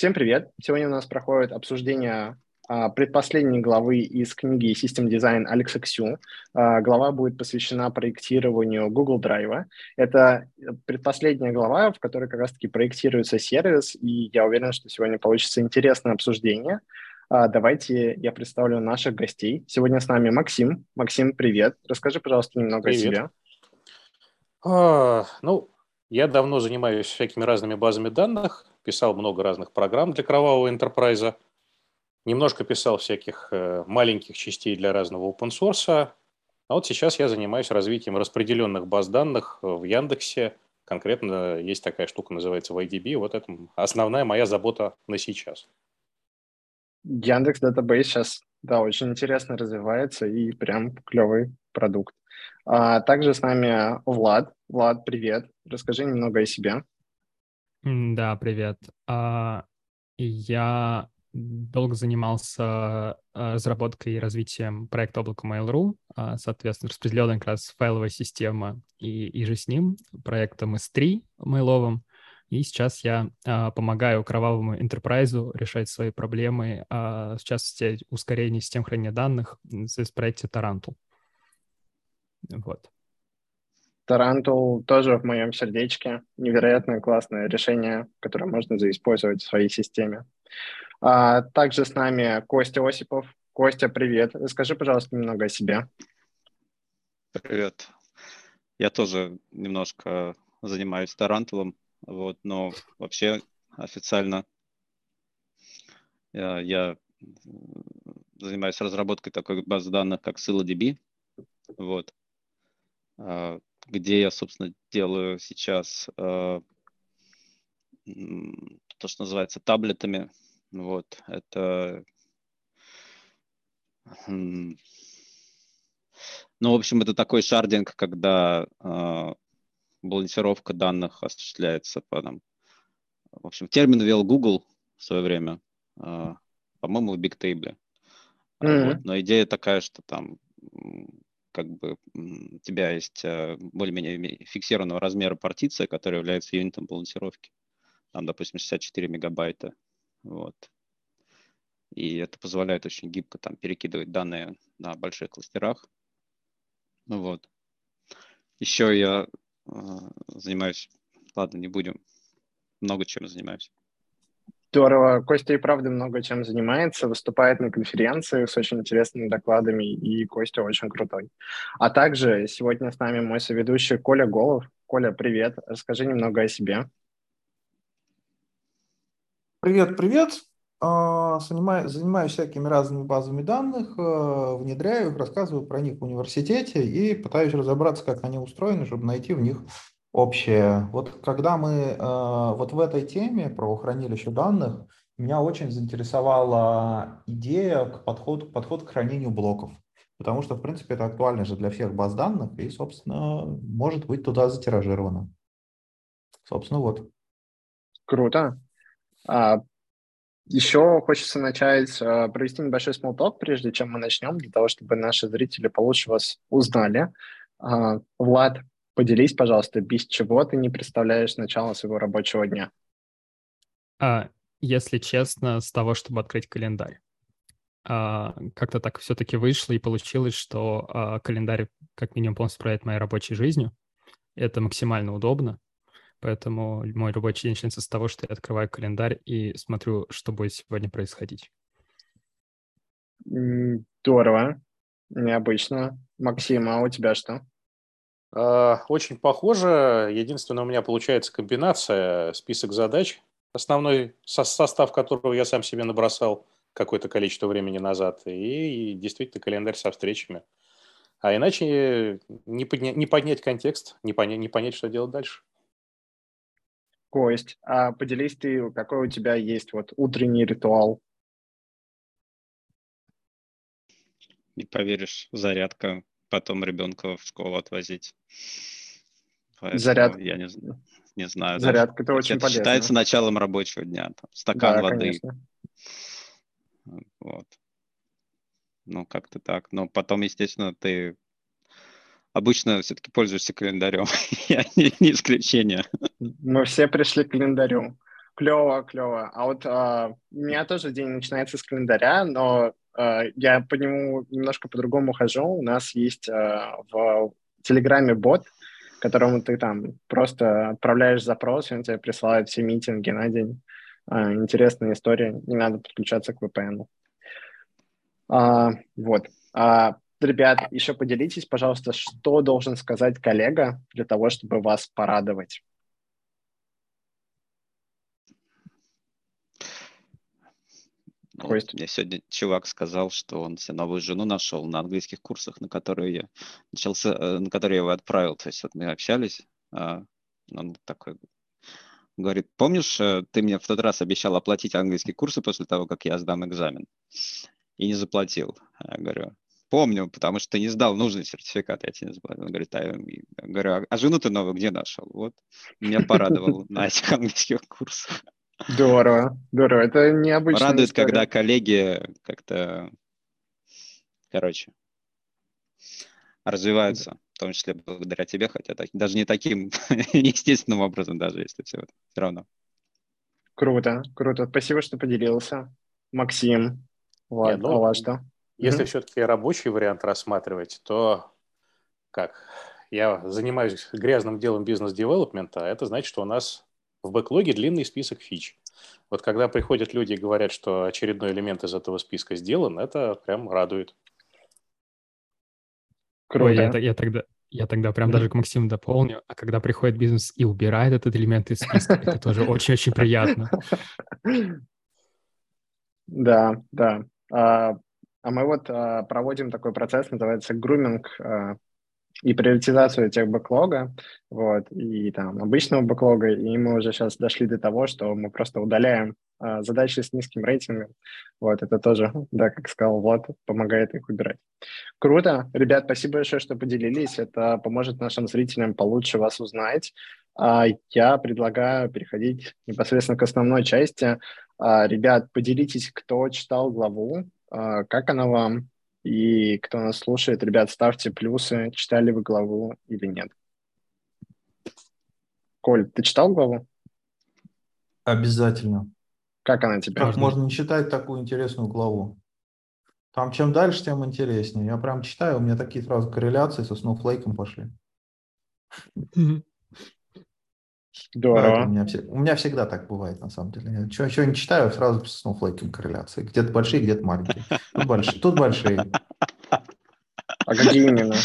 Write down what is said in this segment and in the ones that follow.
Всем привет! Сегодня у нас проходит обсуждение а, предпоследней главы из книги System Design Алекса Ксю. А, глава будет посвящена проектированию Google Drive. Это предпоследняя глава, в которой как раз-таки проектируется сервис, и я уверен, что сегодня получится интересное обсуждение. А, давайте я представлю наших гостей. Сегодня с нами Максим. Максим, привет. Расскажи, пожалуйста, немного привет. о себе. А, ну, я давно занимаюсь всякими разными базами данных, писал много разных программ для кровавого enterprise, немножко писал всяких э, маленьких частей для разного open source. А вот сейчас я занимаюсь развитием распределенных баз данных в Яндексе. Конкретно есть такая штука, называется YDB. Вот это основная моя забота на сейчас. Яндекс Database сейчас, да, очень интересно развивается и прям клевый продукт. А также с нами Влад. Влад, привет. Расскажи немного о себе. Да, привет. А, я долго занимался а, разработкой и развитием проекта облака Mail.ru, а, соответственно, распределенная как раз файловая система и, и же с ним, проектом S3 мейловым. И сейчас я помогаю кровавому enterprise решать свои проблемы, в частности, ускорение систем хранения данных в проекте Tarantul. Вот. Тарантул тоже в моем сердечке. Невероятно классное решение, которое можно заиспользовать в своей системе. А, также с нами Костя Осипов. Костя, привет. Расскажи, пожалуйста, немного о себе. Привет. Я тоже немножко занимаюсь Тарантулом, вот, но вообще официально я, я занимаюсь разработкой такой базы данных, как ScyllaDB. Вот. Где я, собственно, делаю сейчас а, то, что называется таблетами. Вот, это... Ну, в общем, это такой шардинг, когда э, балансировка данных осуществляется по там, в общем, термин ввел Google в свое время, э, по-моему, в Bigtable. Mm-hmm. Вот. Но идея такая, что там как бы у тебя есть э, более-менее фиксированного размера партиция, которая является юнитом балансировки. Там, допустим, 64 мегабайта. Вот. И это позволяет очень гибко там перекидывать данные на больших кластерах. Ну вот. Еще я э, занимаюсь, ладно, не будем, много чем занимаюсь. Здорово. Костя и правда много чем занимается, выступает на конференциях с очень интересными докладами, и Костя очень крутой. А также сегодня с нами мой соведущий Коля Голов. Коля, привет. Расскажи немного о себе. Привет, привет. А, занимаюсь, всякими разными базами данных, э, внедряю их, рассказываю про них в университете и пытаюсь разобраться, как они устроены, чтобы найти в них общее. Вот когда мы э, вот в этой теме про хранилище данных, меня очень заинтересовала идея к подходу, подход к хранению блоков. Потому что, в принципе, это актуально же для всех баз данных и, собственно, может быть туда затиражировано. Собственно, вот. Круто. А, еще хочется начать а, провести небольшой смолток, прежде чем мы начнем, для того, чтобы наши зрители получше вас узнали. А, Влад, Поделись, пожалуйста, без чего ты не представляешь начало своего рабочего дня? А, если честно, с того, чтобы открыть календарь. А, как-то так все-таки вышло и получилось, что а, календарь как минимум полностью управляет моей рабочей жизнью. Это максимально удобно. Поэтому мой рабочий день начинается с того, что я открываю календарь и смотрю, что будет сегодня происходить. Здорово. Необычно. Максим, а у тебя что? А, очень похоже. Единственное, у меня получается комбинация, список задач, основной состав которого я сам себе набросал какое-то количество времени назад, и действительно календарь со встречами. А иначе не, подня- не поднять контекст, не, поня- не понять, что делать дальше. Кость, а поделись ты, какой у тебя есть вот утренний ритуал? Не поверишь, зарядка потом ребенка в школу отвозить. Поэтому Заряд. Я не, не знаю. Зарядка это очень это полезно. считается началом рабочего дня. Там, стакан да, воды. Конечно. Вот. Ну, как-то так. Но потом, естественно, ты обычно все-таки пользуешься календарем. Я не, не исключение. Мы все пришли к календарю. Клево, клево. А вот а, у меня тоже день начинается с календаря, но я по нему немножко по-другому хожу. У нас есть а, в Телеграме бот, которому ты там просто отправляешь запрос, и он тебе присылает все митинги на день. А, интересная история, не надо подключаться к VPN. А, вот. А, ребят, еще поделитесь, пожалуйста, что должен сказать коллега для того, чтобы вас порадовать. Ну, вот мне сегодня чувак сказал, что он себе новую жену нашел на английских курсах, на которые я начался, э, на которые я его отправил. То есть вот мы общались, а он такой говорит, помнишь, э, ты мне в тот раз обещал оплатить английские курсы после того, как я сдам экзамен, и не заплатил. Я говорю, помню, потому что ты не сдал нужный сертификат, я тебе не заплатил. Он говорит, а, я говорю, а жену ты новую где нашел? Вот, меня порадовал на этих английских курсах. Здорово, здорово. Это необычно. Радует, история. когда коллеги как-то, короче, развиваются, в том числе благодаря тебе, хотя так, даже не таким естественным образом, даже если все, все равно. Круто, круто. Спасибо, что поделился. Максим, Нет, ну, а что? Если mm-hmm. все-таки рабочий вариант рассматривать, то как? Я занимаюсь грязным делом бизнес-девелопмента, а это значит, что у нас в бэклоге длинный список фич. Вот когда приходят люди и говорят, что очередной элемент из этого списка сделан, это прям радует. Круто. Ой, я, я, тогда, я тогда прям даже к Максиму дополню. А когда приходит бизнес и убирает этот элемент из списка, это тоже очень-очень приятно. Да, да. А, а мы вот а, проводим такой процесс, называется груминг и приоритизацию тех бэклога, вот, и там обычного бэклога, и мы уже сейчас дошли до того, что мы просто удаляем а, задачи с низким рейтингом, вот, это тоже, да, как сказал Влад, помогает их убирать. Круто, ребят, спасибо большое, что поделились, это поможет нашим зрителям получше вас узнать. А, я предлагаю переходить непосредственно к основной части. А, ребят, поделитесь, кто читал главу, а, как она вам, и кто нас слушает, ребят, ставьте плюсы, читали вы главу или нет. Коль, ты читал главу? Обязательно. Как она тебе? Как можно не читать такую интересную главу? Там чем дальше, тем интереснее. Я прям читаю, у меня такие сразу корреляции со Snowflake пошли. Здорово. у, меня, у меня всегда так бывает, на самом деле. Я что, не читаю, сразу с Snowflake корреляции. Где-то большие, где-то маленькие. Тут большие. Тут большие. А какие именно?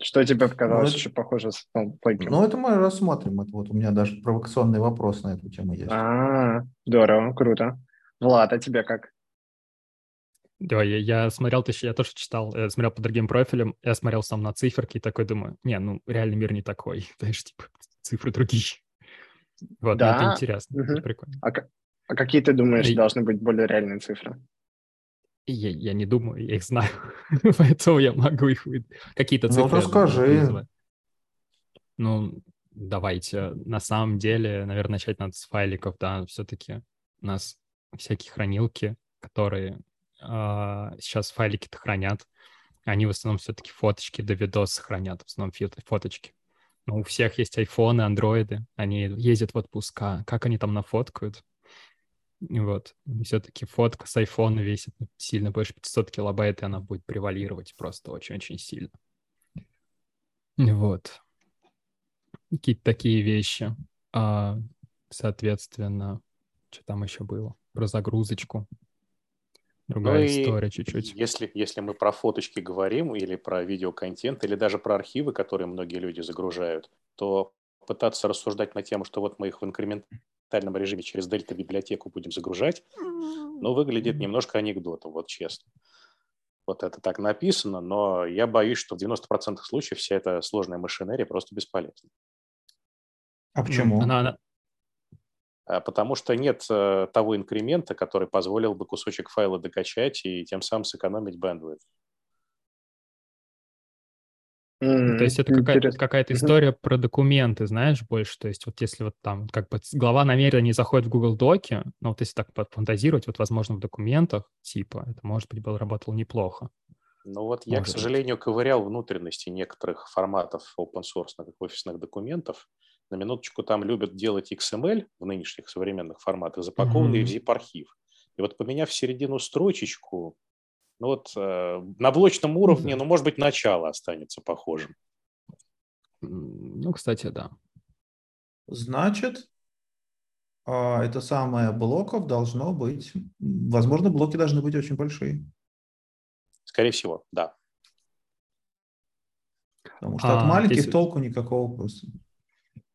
Что тебе показалось, ну, что похоже с Snowflake? Ну, это мы рассмотрим. Это вот у меня даже провокационный вопрос на эту тему есть. А, здорово, круто. Влад, а тебе как? Да, я, я смотрел, ты, я тоже читал, я смотрел по другим профилям, я смотрел сам на циферки и такой думаю, не, ну, реальный мир не такой, знаешь, типа, цифры другие. Вот, да. это интересно, угу. это прикольно. А, а какие ты думаешь и... должны быть более реальные цифры? Я, я не думаю, я их знаю, поэтому я могу их какие-то ну, цифры. Ну, расскажи. Ну, давайте. На самом деле, наверное, начать надо с файликов, да, все-таки у нас всякие хранилки, которые э, сейчас файлики-то хранят, они в основном все-таки фоточки до видоса хранят, в основном фоточки. Ну, у всех есть айфоны, андроиды, они ездят в отпуска. Как они там нафоткают? Вот. Все-таки фотка с айфона весит сильно больше 500 килобайт, и она будет превалировать просто очень-очень сильно. Вот. Какие-то такие вещи. А, соответственно, что там еще было? Про загрузочку. Другая ну история чуть-чуть. Если, если мы про фоточки говорим, или про видеоконтент, или даже про архивы, которые многие люди загружают, то пытаться рассуждать на тему, что вот мы их в инкрементальном режиме через дельта-библиотеку будем загружать, ну, выглядит немножко анекдотом, вот честно. Вот это так написано, но я боюсь, что в 90% случаев вся эта сложная машинерия просто бесполезна. А почему? Она, она, потому что нет э, того инкремента, который позволил бы кусочек файла докачать и тем самым сэкономить bandwidth. Mm, то есть это какая-то, какая-то история про документы, знаешь, больше. То есть вот если вот там как бы глава намеренно не заходит в Google Доки, но вот если так фантазировать, вот возможно в документах, типа, это может быть было работало неплохо. Ну вот я, к сожалению, быть. ковырял внутренности некоторых форматов open source офисных документов, на минуточку там любят делать XML в нынешних современных форматах, запакованный mm-hmm. в zip-архив. И вот поменяв середину строчечку, ну вот э, на блочном уровне, ну, может быть, начало останется похожим. Ну, кстати, да. Значит, а, это самое блоков должно быть, возможно, блоки должны быть очень большие. Скорее всего, да. Потому что а, от маленьких здесь... толку никакого просто.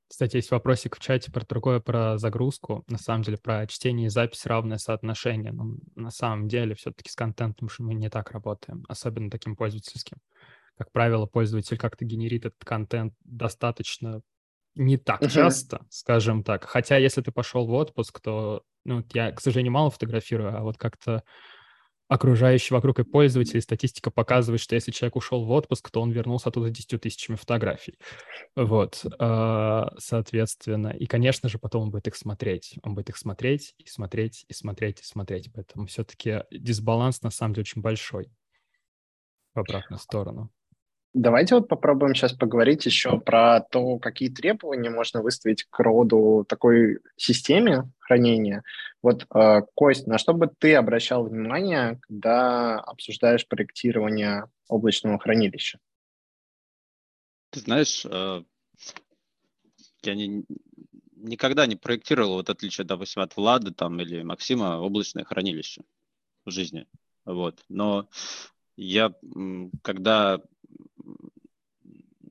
Кстати, есть вопросик в чате про другое, про загрузку. На самом деле, про чтение и запись равное соотношение. Но на самом деле, все-таки с контентом мы не так работаем, особенно таким пользовательским. Как правило, пользователь как-то генерит этот контент достаточно не так uh-huh. часто, скажем так. Хотя, если ты пошел в отпуск, то, ну, я, к сожалению, мало фотографирую, а вот как-то окружающий вокруг и пользователи статистика показывает, что если человек ушел в отпуск, то он вернулся оттуда 10 тысячами фотографий. Вот, а, соответственно. И, конечно же, потом он будет их смотреть. Он будет их смотреть и смотреть и смотреть и смотреть. Поэтому все-таки дисбаланс на самом деле очень большой в обратную сторону. Давайте вот попробуем сейчас поговорить еще про то, какие требования можно выставить к роду такой системе хранения. Вот, э, Кость, на что бы ты обращал внимание, когда обсуждаешь проектирование облачного хранилища? Ты знаешь, э, я не, никогда не проектировал, вот отличие, допустим, от Влада там, или Максима, облачное хранилище в жизни. Вот. Но я, когда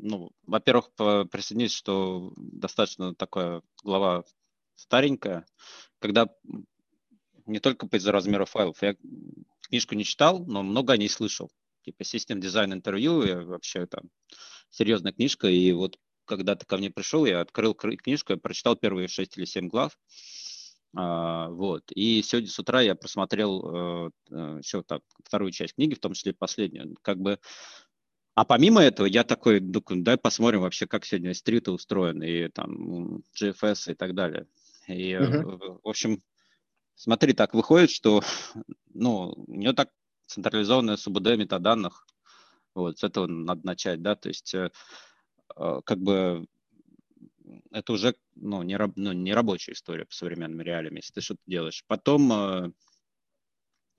ну, во-первых, присоединюсь, что достаточно такая глава старенькая, когда не только из-за размера файлов. Я книжку не читал, но много о ней слышал. Типа System Design Interview, я вообще там серьезная книжка, и вот когда ты ко мне пришел, я открыл книжку, я прочитал первые шесть или семь глав, а, вот. И сегодня с утра я просмотрел э еще так, вторую часть книги, в том числе последнюю. Как бы а помимо этого, я такой, дай посмотрим вообще, как сегодня стриты устроены, и там GFS и так далее. И, uh-huh. в общем, смотри, так выходит, что ну, у нее так централизованная СУБД метаданных, вот, с этого надо начать, да, то есть э, как бы это уже ну, не, раб, ну, не рабочая история по современным реалиям, если ты что-то делаешь. Потом а,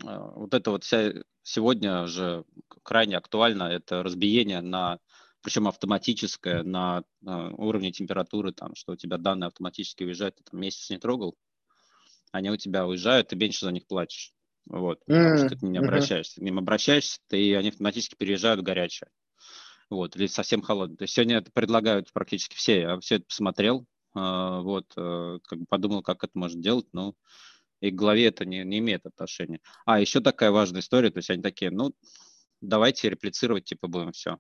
вот это вот вся сегодня же крайне актуально, это разбиение на, причем автоматическое, на, на уровне температуры, там, что у тебя данные автоматически уезжают, ты там месяц не трогал, они у тебя уезжают, ты меньше за них платишь. Вот, потому что ты не обращаешься. К ним обращаешься, ты, они автоматически переезжают в горячее. Вот, или совсем холодно. То есть сегодня это предлагают практически все. Я все это посмотрел, а, вот, как бы подумал, как это можно делать, но и к главе это не, не имеет отношения. А, еще такая важная история, то есть они такие, ну, давайте реплицировать, типа, будем все.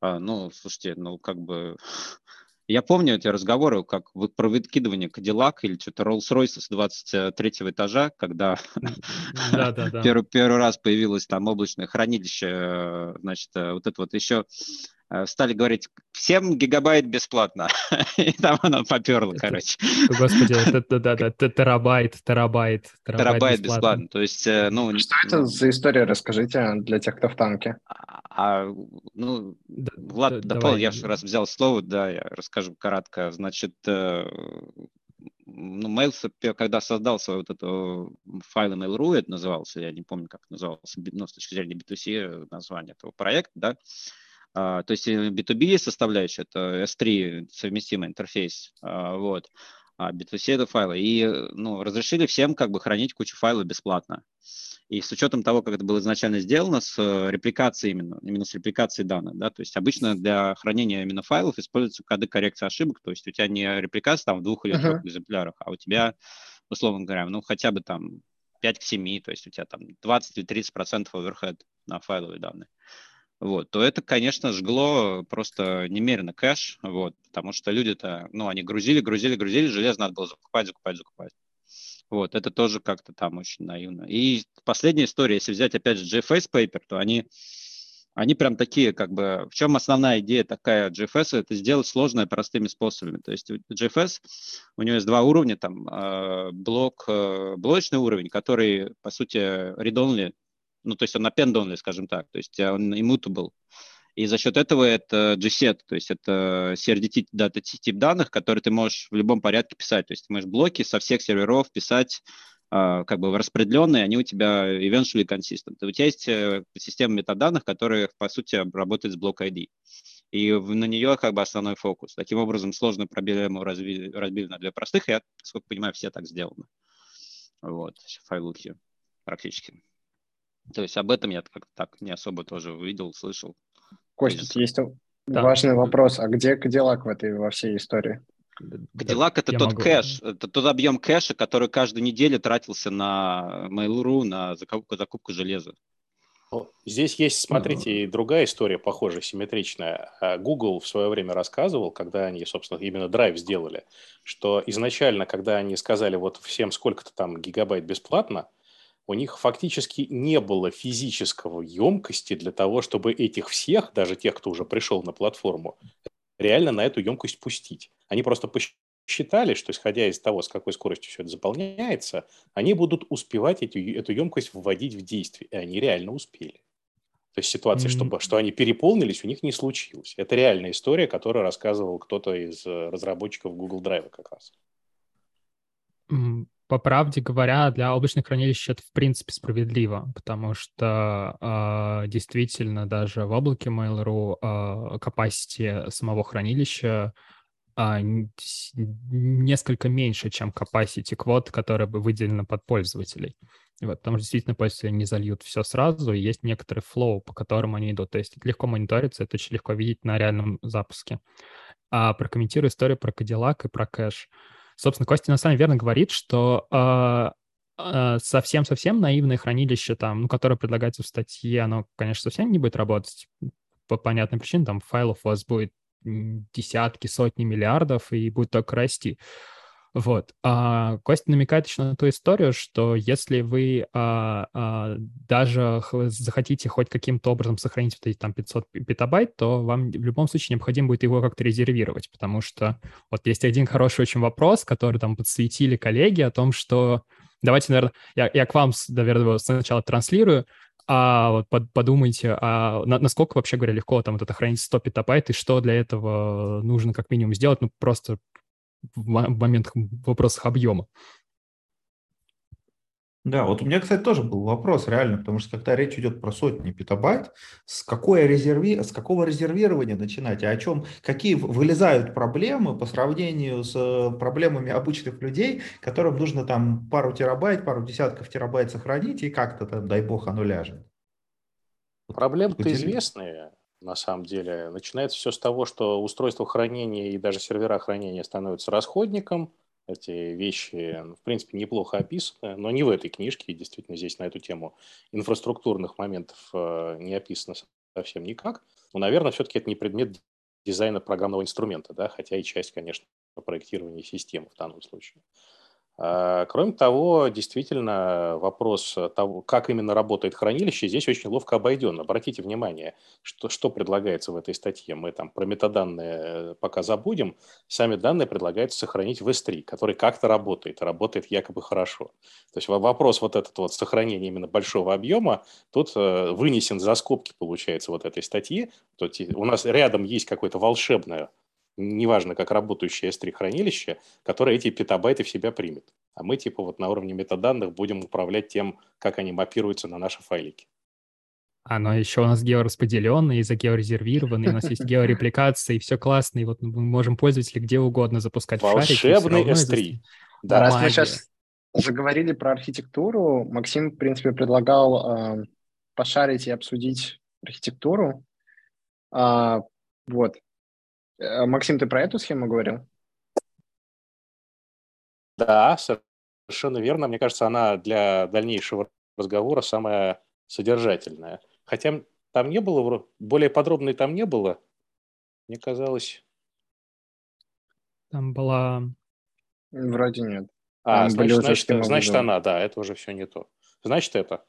А, ну, слушайте, ну, как бы... Я помню эти разговоры, как про выкидывание Кадиллак или что-то Rolls-Royce с 23 этажа, когда первый, первый раз появилось там облачное хранилище, э, значит, э, вот это вот еще стали говорить, всем гигабайт бесплатно. И там оно поперло, короче. Господи, это да, да, терабайт, терабайт. Терабайт бесплатно. То есть, э, ну... Что это за история, расскажите для тех, кто в танке. А, а ну, Влад дополнил, я же раз взял слово, да, я расскажу кратко. Значит, э, ну, Mail, когда создал свой вот это файл Mail.ru, это назывался, я не помню, как назывался, ну, с точки зрения B2C название этого проекта, да, а, то есть B2B составляющая, это S3 совместимый интерфейс, а, вот, а B2C это файлы. И ну, разрешили всем как бы хранить кучу файлов бесплатно. И с учетом того, как это было изначально сделано, с э, репликацией именно, именно с репликацией данных, да, то есть обычно для хранения именно файлов используются коды коррекции ошибок, то есть у тебя не репликация там в двух или uh-huh. трех экземплярах, а у тебя, условно говоря, ну хотя бы там 5 к 7, то есть у тебя там 20 или 30 процентов оверхед на файловые данные вот, то это, конечно, жгло просто немерено кэш, вот, потому что люди-то, ну, они грузили, грузили, грузили, железо надо было закупать, закупать, закупать. Вот, это тоже как-то там очень наивно. И последняя история, если взять, опять же, GFS Paper, то они, они прям такие, как бы, в чем основная идея такая GFS, это сделать сложное простыми способами. То есть GFS, у него есть два уровня, там, э, блок, э, блочный уровень, который, по сути, read-only, ну, то есть он append only, скажем так, то есть он immutable. И за счет этого это GSET, то есть это CRDT дата тип данных, которые ты можешь в любом порядке писать. То есть ты можешь блоки со всех серверов писать а, как бы распределенные, они у тебя eventually consistent. У тебя есть э, система метаданных, которая, по сути, работает с блок ID. И на нее как бы основной фокус. Таким образом, сложную проблему разбили, разбили на две простых, и я, сколько понимаю, все так сделаны. Вот, файлухи практически. То есть об этом я как-то так не особо тоже увидел, слышал. Костя, есть да. важный вопрос. А где Кадиллак в этой во всей истории? Cadillac это тот могу... кэш, это тот объем кэша, который каждую неделю тратился на Mail.ru, на закупку, закупку железа. Здесь есть, смотрите, и другая история, похожая, симметричная. А Google в свое время рассказывал, когда они, собственно, именно Drive сделали, что изначально, когда они сказали, вот всем сколько-то там гигабайт бесплатно, у них фактически не было физического емкости для того, чтобы этих всех, даже тех, кто уже пришел на платформу, реально на эту емкость пустить. Они просто посчитали, что исходя из того, с какой скоростью все это заполняется, они будут успевать эти, эту емкость вводить в действие. И они реально успели. То есть ситуация, mm-hmm. чтобы, что они переполнились, у них не случилось. Это реальная история, которую рассказывал кто-то из э, разработчиков Google Drive как раз. По правде говоря, для облачных хранилищ это в принципе справедливо, потому что э, действительно даже в облаке Mail.ru э, capacity самого хранилища э, несколько меньше, чем capacity квот, который бы выделено под пользователей. Вот, потому что действительно пользователи не зальют все сразу, и есть некоторый флоу, по которому они идут. То есть это легко мониторится, это очень легко видеть на реальном запуске. А прокомментирую историю про Cadillac и про кэш. Собственно, Костя на самом верно говорит, что э, совсем-совсем наивное хранилище, там, ну, которое предлагается в статье, оно, конечно, совсем не будет работать по понятным причинам. Там файлов у вас будет десятки, сотни миллиардов и будет только расти. Вот. А Костя намекает еще на ту историю, что если вы а, а, даже захотите хоть каким-то образом сохранить вот эти там 500 петабайт, то вам в любом случае необходимо будет его как-то резервировать, потому что вот есть один хороший очень вопрос, который там подсветили коллеги о том, что давайте, наверное, я, я к вам, наверное, сначала транслирую, а вот под, подумайте, а на, насколько вообще говоря легко там вот это хранить 100 петабайт, и что для этого нужно как минимум сделать, ну просто в момент вопросах объема. Да, вот у меня, кстати, тоже был вопрос реально, потому что когда речь идет про сотни петабайт, с, какой резерви... с какого резервирования начинать, и о чем, какие вылезают проблемы по сравнению с э, проблемами обычных людей, которым нужно там пару терабайт, пару десятков терабайт сохранить, и как-то там, дай бог, оно ляжет. Проблемы-то известные на самом деле. Начинается все с того, что устройство хранения и даже сервера хранения становятся расходником. Эти вещи, ну, в принципе, неплохо описаны, но не в этой книжке. Действительно, здесь на эту тему инфраструктурных моментов э, не описано совсем никак. Но, наверное, все-таки это не предмет дизайна программного инструмента, да, хотя и часть, конечно, проектирования системы в данном случае. А, кроме того, действительно, вопрос того, как именно работает хранилище, здесь очень ловко обойден. Обратите внимание, что, что предлагается в этой статье. Мы там про метаданные э, пока забудем. Сами данные предлагается сохранить в S3, который как-то работает, работает якобы хорошо. То есть вопрос вот этот вот сохранения именно большого объема, тут э, вынесен за скобки, получается, вот этой статьи. Тут у нас рядом есть какое-то волшебное неважно, как работающее S3 хранилище, которое эти петабайты в себя примет. А мы типа вот на уровне метаданных будем управлять тем, как они мапируются на наши файлики. Оно еще у нас геораспределенное и загеорезервированное, у нас есть георепликация, и все классно, и вот мы можем пользователей где угодно запускать Волшебный S3. Да, раз мы сейчас заговорили про архитектуру, Максим, в принципе, предлагал э, пошарить и обсудить архитектуру. А, вот. Э, Максим, ты про эту схему говорил? Да, совершенно верно. Мне кажется, она для дальнейшего разговора самая содержательная. Хотя там не было, более подробной там не было. Мне казалось... Там была... Вроде нет. А, там значит, значит, значит она, да, это уже все не то. Значит, это.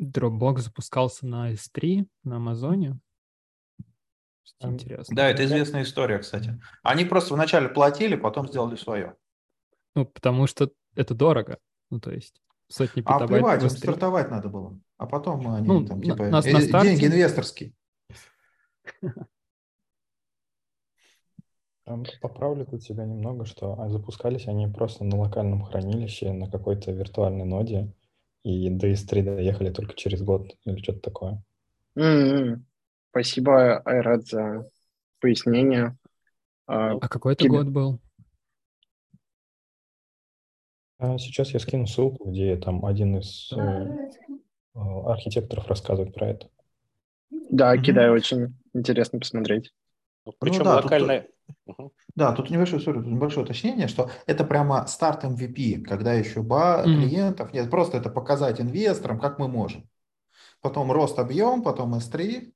Dropbox запускался на S3 на Амазоне. Интересно. Да, это известная история, кстати. Они просто вначале платили, потом сделали свое. Ну, потому что это дорого. Ну, то есть. сотни А петабайт плевать, им быстрее. стартовать надо было. А потом они Ну, там типа на- э, на старте- деньги инвесторские. Поправлю тут тебя немного, что а, запускались они просто на локальном хранилище на какой-то виртуальной ноде, и до S3 доехали только через год или что-то такое. М-м. Спасибо, Айрат, за пояснение. А, А какой это Кибер- год был? А сейчас я скину ссылку, где там один из э, э, архитекторов рассказывает про это. Да, Мгм. кидаю, очень интересно посмотреть. Ну, Причем да, тут- Да, тут небольшое, sorry, тут небольшое уточнение, что это прямо старт MVP, когда еще ба Мгм. клиентов нет, просто это показать инвесторам, как мы можем. Потом рост объем, потом S3,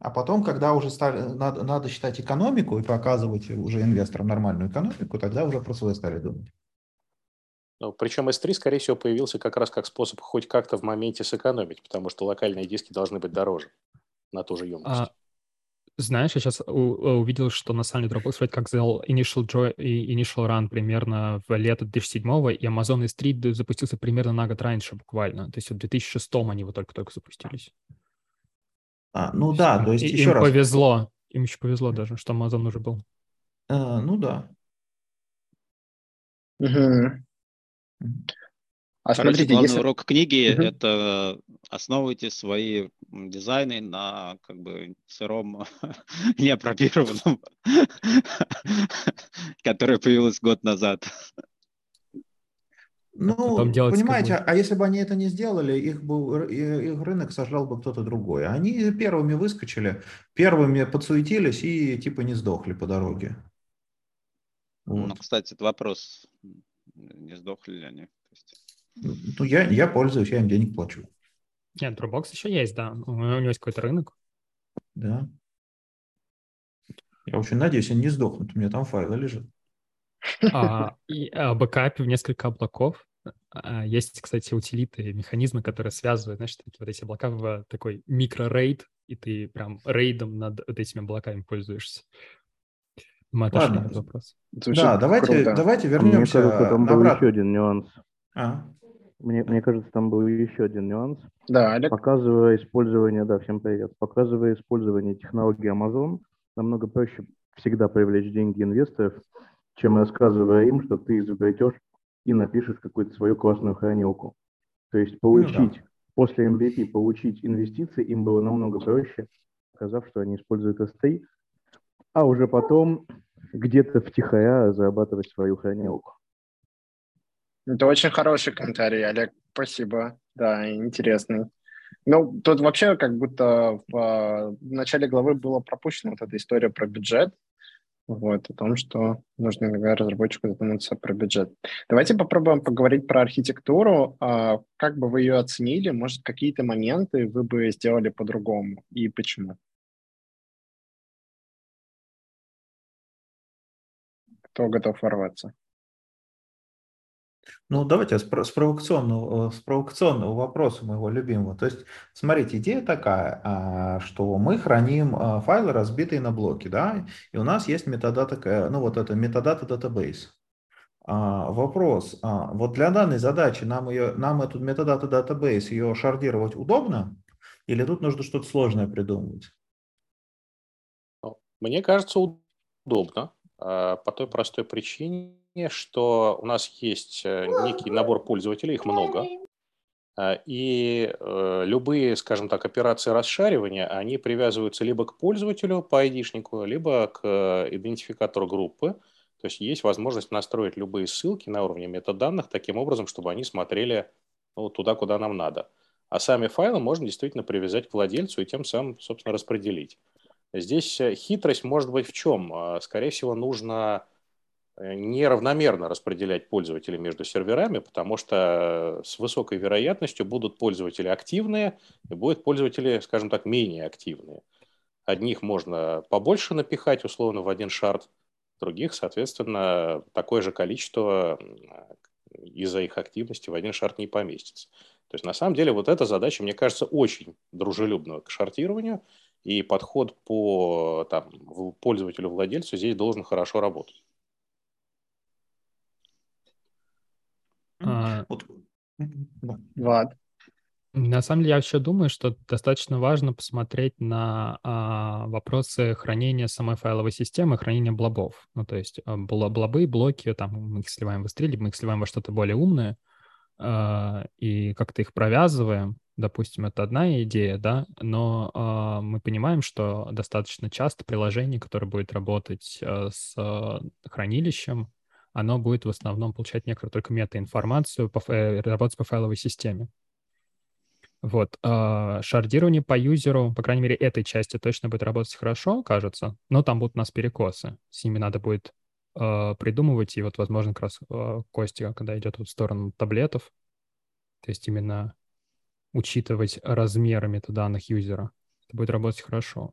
а потом, когда уже стали, надо, надо считать экономику и показывать уже инвесторам нормальную экономику, тогда уже про свой стали думать. Ну, причем S3, скорее всего, появился как раз как способ хоть как-то в моменте сэкономить, потому что локальные диски должны быть дороже на ту же емкость. А, знаешь, я сейчас увидел, что на самом деле Dropbox вроде как сделал Initial Joy и Initial Run примерно в лето 2007 и Amazon S3 запустился примерно на год раньше буквально. То есть в 2006 они вот только-только запустились. А, ну да, то есть И- еще им раз. повезло. Им еще повезло даже, что Amazon уже был. Э, ну да. Мгм. А Короче, смотрите, главный если... урок книги Мгм. это основывайте свои дизайны на как бы сыром неопробированном, которое появилось год назад. Ну, с понимаете, а если бы они это не сделали, их, бы, их рынок сожрал бы кто-то другой. Они первыми выскочили, первыми подсуетились и типа не сдохли по дороге. Ну, Вот. кстати, это вопрос, не сдохли ли они. То есть, Ну, я, я пользуюсь, я им денег плачу. Нет, Dropbox еще есть, да. У него есть какой-то рынок. Да. Я очень надеюсь, они не сдохнут. У меня там файлы лежат. А, и а, бэкапе в несколько облаков. А, Есть, кстати, утилиты, механизмы, которые связывают, знаешь, такие вот эти облака в такой микро-рейд, и ты прям рейдом над вот этими облаками пользуешься. Мы Ладно. Звучит да, давайте, круто. давайте Мне вернемся кажется, там на был еще один нюанс. А, Мне, мне кажется, там был еще один нюанс. Да, Олег, Показывая использование, да, всем привет. Показывая использование технологии Amazon, намного проще всегда привлечь деньги инвесторов, чем рассказывая им, что ты изобретешь и напишешь какую-то свою классную хранилку. То есть получить, после MVP получить инвестиции им было намного проще, сказав, что они используют S3, а уже потом где-то втихаря зарабатывать свою хранилку. Это очень хороший комментарий, Олег, спасибо. Да, интересный. Ну, тут вообще как будто в, в начале главы была пропущена вот эта история про бюджет, вот, о том, что нужно иногда разработчику задуматься про бюджет. Давайте попробуем поговорить про архитектуру. А, Как бы вы ее оценили? Может, какие-то моменты вы бы сделали по-другому и почему? Кто готов ворваться? Ну, давайте с, про- с провокационного, э, с провокационного вопроса моего любимого. То есть, смотрите, идея такая, а, что мы храним а, файлы, разбитые на блоки, да, и у нас есть метадата, ну, вот это метадата database. А, Вопрос, вот для данной задачи нам, ее, нам эту метадата database, ее шардировать удобно, или тут нужно что-то сложное придумывать? Мне кажется, удобно по той простой причине, что у нас есть э, некий набор пользователей, их много, а, и э, любые, скажем так, операции расшаривания, они привязываются либо к пользователю по ID-шнику, либо к э, идентификатору группы. То есть есть возможность настроить любые ссылки на уровне метаданных таким образом, чтобы они смотрели ну, туда, куда нам надо. А сами файлы можно действительно привязать к владельцу и тем самым, собственно, распределить. Здесь хитрость может быть в чем? А, Скорее всего, нужно неравномерно распределять пользователей между серверами, потому что э, с высокой вероятностью будут пользователи активные и будут пользователи, скажем так, менее активные. Одних можно побольше напихать условно в один шарт, других, соответственно, такое же количество из-за их активности в один шарт не поместится. То есть на самом деле вот эта задача, мне кажется, очень дружелюбна к шартированию, и подход по там, пользователю-владельцу здесь должен хорошо работать. А, Вот Влад. На самом деле, я еще думаю, что достаточно важно посмотреть на а, вопросы хранения самой файловой системы, хранения блобов. Ну, то есть а, блобы, блоки, там мы их сливаем в S3, мы их сливаем во что-то более умное, а, и как-то их провязываем. Допустим, это одна идея, да, но а, мы понимаем, что достаточно часто приложение, которое будет работать а, с а, хранилищем, оно будет в основном получать некоторую только метаинформацию, по, э, работать по файловой системе. Вот. Э, шардирование по юзеру, по крайней мере, этой части точно будет работать хорошо, кажется, но там будут у нас перекосы. С ними надо будет э, придумывать, и вот, возможно, как раз э, Костя, когда идет вот в сторону таблетов, то есть именно учитывать размеры метаданных юзера, это будет работать хорошо.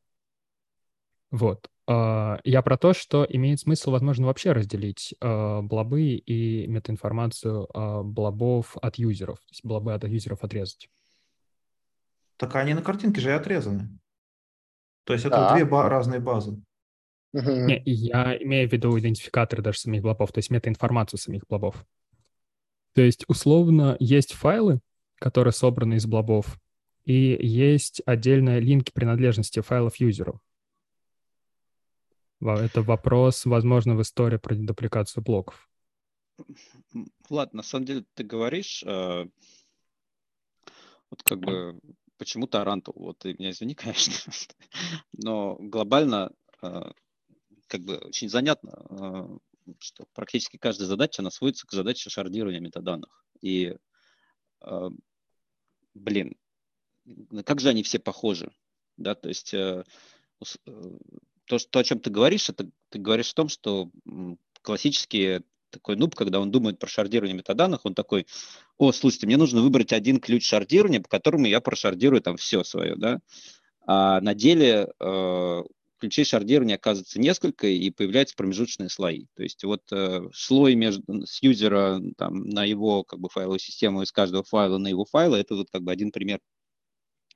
Вот. Uh, я про то, что имеет смысл, возможно, вообще разделить uh, блобы и метаинформацию блобов от юзеров, то есть блобы от юзеров отрезать. Так они на картинке же и отрезаны. То есть это да. две ба- разные базы. Не, я имею в виду идентификаторы даже самих блобов, то есть метаинформацию самих блобов. То есть, условно, есть файлы, которые собраны из блобов, и есть отдельные линки принадлежности файлов юзеру. Это вопрос, возможно, в истории про дупликацию блоков. Влад, на самом деле ты говоришь, э, вот как бы почему Тарантул? Вот ты меня извини, конечно, но глобально э, как бы очень занятно, э, что практически каждая задача, она сводится к задаче шардирования метаданных. И, э, блин, как же они все похожи? Да, то есть э, то, что, то, о чем ты говоришь, это ты говоришь о том, что классические такой нуб, когда он думает про шардирование метаданных, он такой, о, слушайте, мне нужно выбрать один ключ шардирования, по которому я прошардирую там все свое, да. А на деле э, ключей шардирования оказывается несколько, и появляются промежуточные слои. То есть вот э, слой между, с юзера там, на его как бы, файловую систему из каждого файла на его файлы, это вот как бы один пример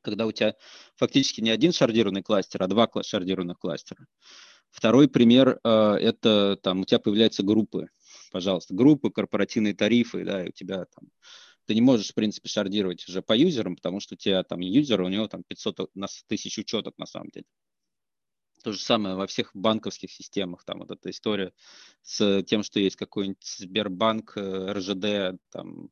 когда у тебя фактически не один шардированный кластер, а два шардированных кластера. Второй пример э, – это там у тебя появляются группы пожалуйста, группы, корпоративные тарифы, да, и у тебя там ты не можешь, в принципе, шардировать уже по юзерам, потому что у тебя там юзер, у него там 500 на тысяч учеток на самом деле. То же самое во всех банковских системах, там вот эта история с тем, что есть какой-нибудь Сбербанк, э, РЖД, там,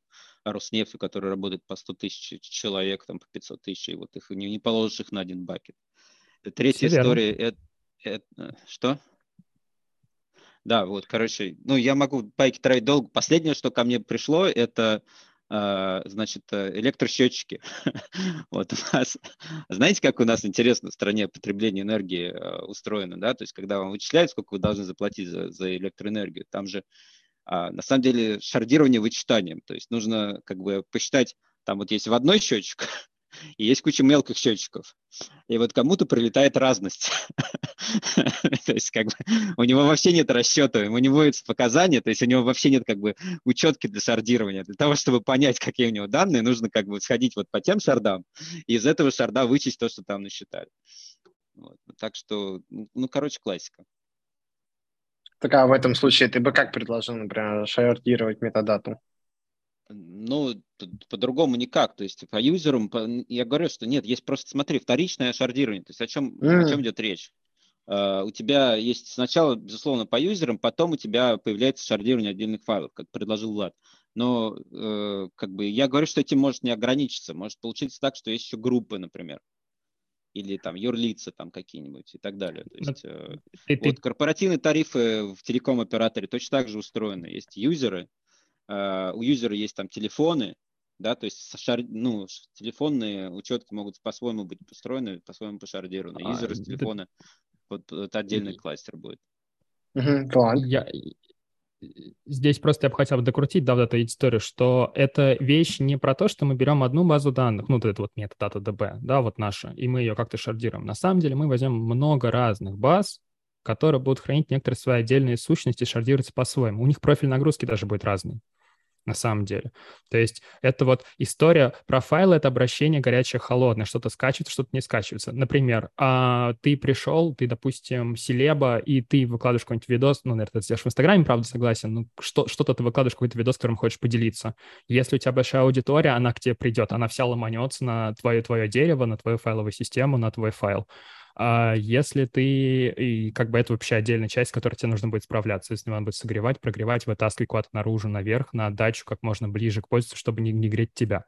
Роснефть, который работает по 100 тысяч человек, там, по 500 тысяч, и вот их не, не положишь их на один бакет. Третья Все история, это, это, что? Да, вот, короче, ну, я могу пайки тратить долго. Последнее, что ко мне пришло, это, э, значит, электросчетчики. вот у нас, знаете, как у нас интересно в стране потребление энергии э, устроено, да? То есть, когда вам вычисляют, сколько вы должны заплатить за, за электроэнергию, там же, э, на самом деле, шардирование вычитанием. То есть, нужно как бы посчитать, там вот есть в одной счетчик, и есть куча мелких счетчиков. И вот кому-то прилетает разность. то есть как бы у него вообще нет расчета, ему не вводятся показания, то есть у него вообще нет как бы учетки для шардирования. Для того, чтобы понять, какие у него данные, нужно как бы сходить вот по тем шардам и из этого шарда вычесть то, что там насчитали. Так что, ну, ну, короче, классика. Так а в этом случае ты бы как предложил, например, шардировать метадату? Ну, по-другому никак. То есть по юзерам, по, я говорю, что нет, есть просто, смотри, вторичное шардирование. То есть о чем, mm. о чем идет речь? Uh, у тебя есть сначала, безусловно, по юзерам, потом у тебя появляется шардирование отдельных файлов, как предложил Влад. Но uh, как бы я говорю, что этим может не ограничиться. Может получиться так, что есть еще группы, например. Или там юрлица там какие-нибудь и так далее. То есть, uh, вот корпоративные тарифы в телеком-операторе точно так же устроены. Есть юзеры, Uh, у юзера есть там телефоны, да, то есть шар, ну, телефонные учетки могут по-своему быть построены, по-своему пошардированы. А, Юзеры с телефона, вот это отдельный кластер будет. Угу, я, здесь просто я бы хотел докрутить, да, вот эту историю, что это вещь не про то, что мы берем одну базу данных, ну, вот это вот метод DataDB, да, вот наша, и мы ее как-то шардируем. На самом деле мы возьмем много разных баз, которые будут хранить некоторые свои отдельные сущности, шардируются по-своему. У них профиль нагрузки даже будет разный. На самом деле. То есть это вот история про файлы, это обращение горячее, холодное, что-то скачивается, что-то не скачивается. Например, а, ты пришел, ты, допустим, селеба, и ты выкладываешь какой-нибудь видос, ну, наверное, ты сделаешь в Инстаграме, правда, согласен, ну, что, что-то ты выкладываешь какой-то видос, которым хочешь поделиться. Если у тебя большая аудитория, она к тебе придет, она вся ломанется на твое, твое дерево, на твою файловую систему, на твой файл. А если ты, и как бы это вообще отдельная часть, с которой тебе нужно будет справляться, если надо будет согревать, прогревать, вытаскивать куда-то наружу, наверх, на отдачу как можно ближе к пользователю, чтобы не, не греть тебя.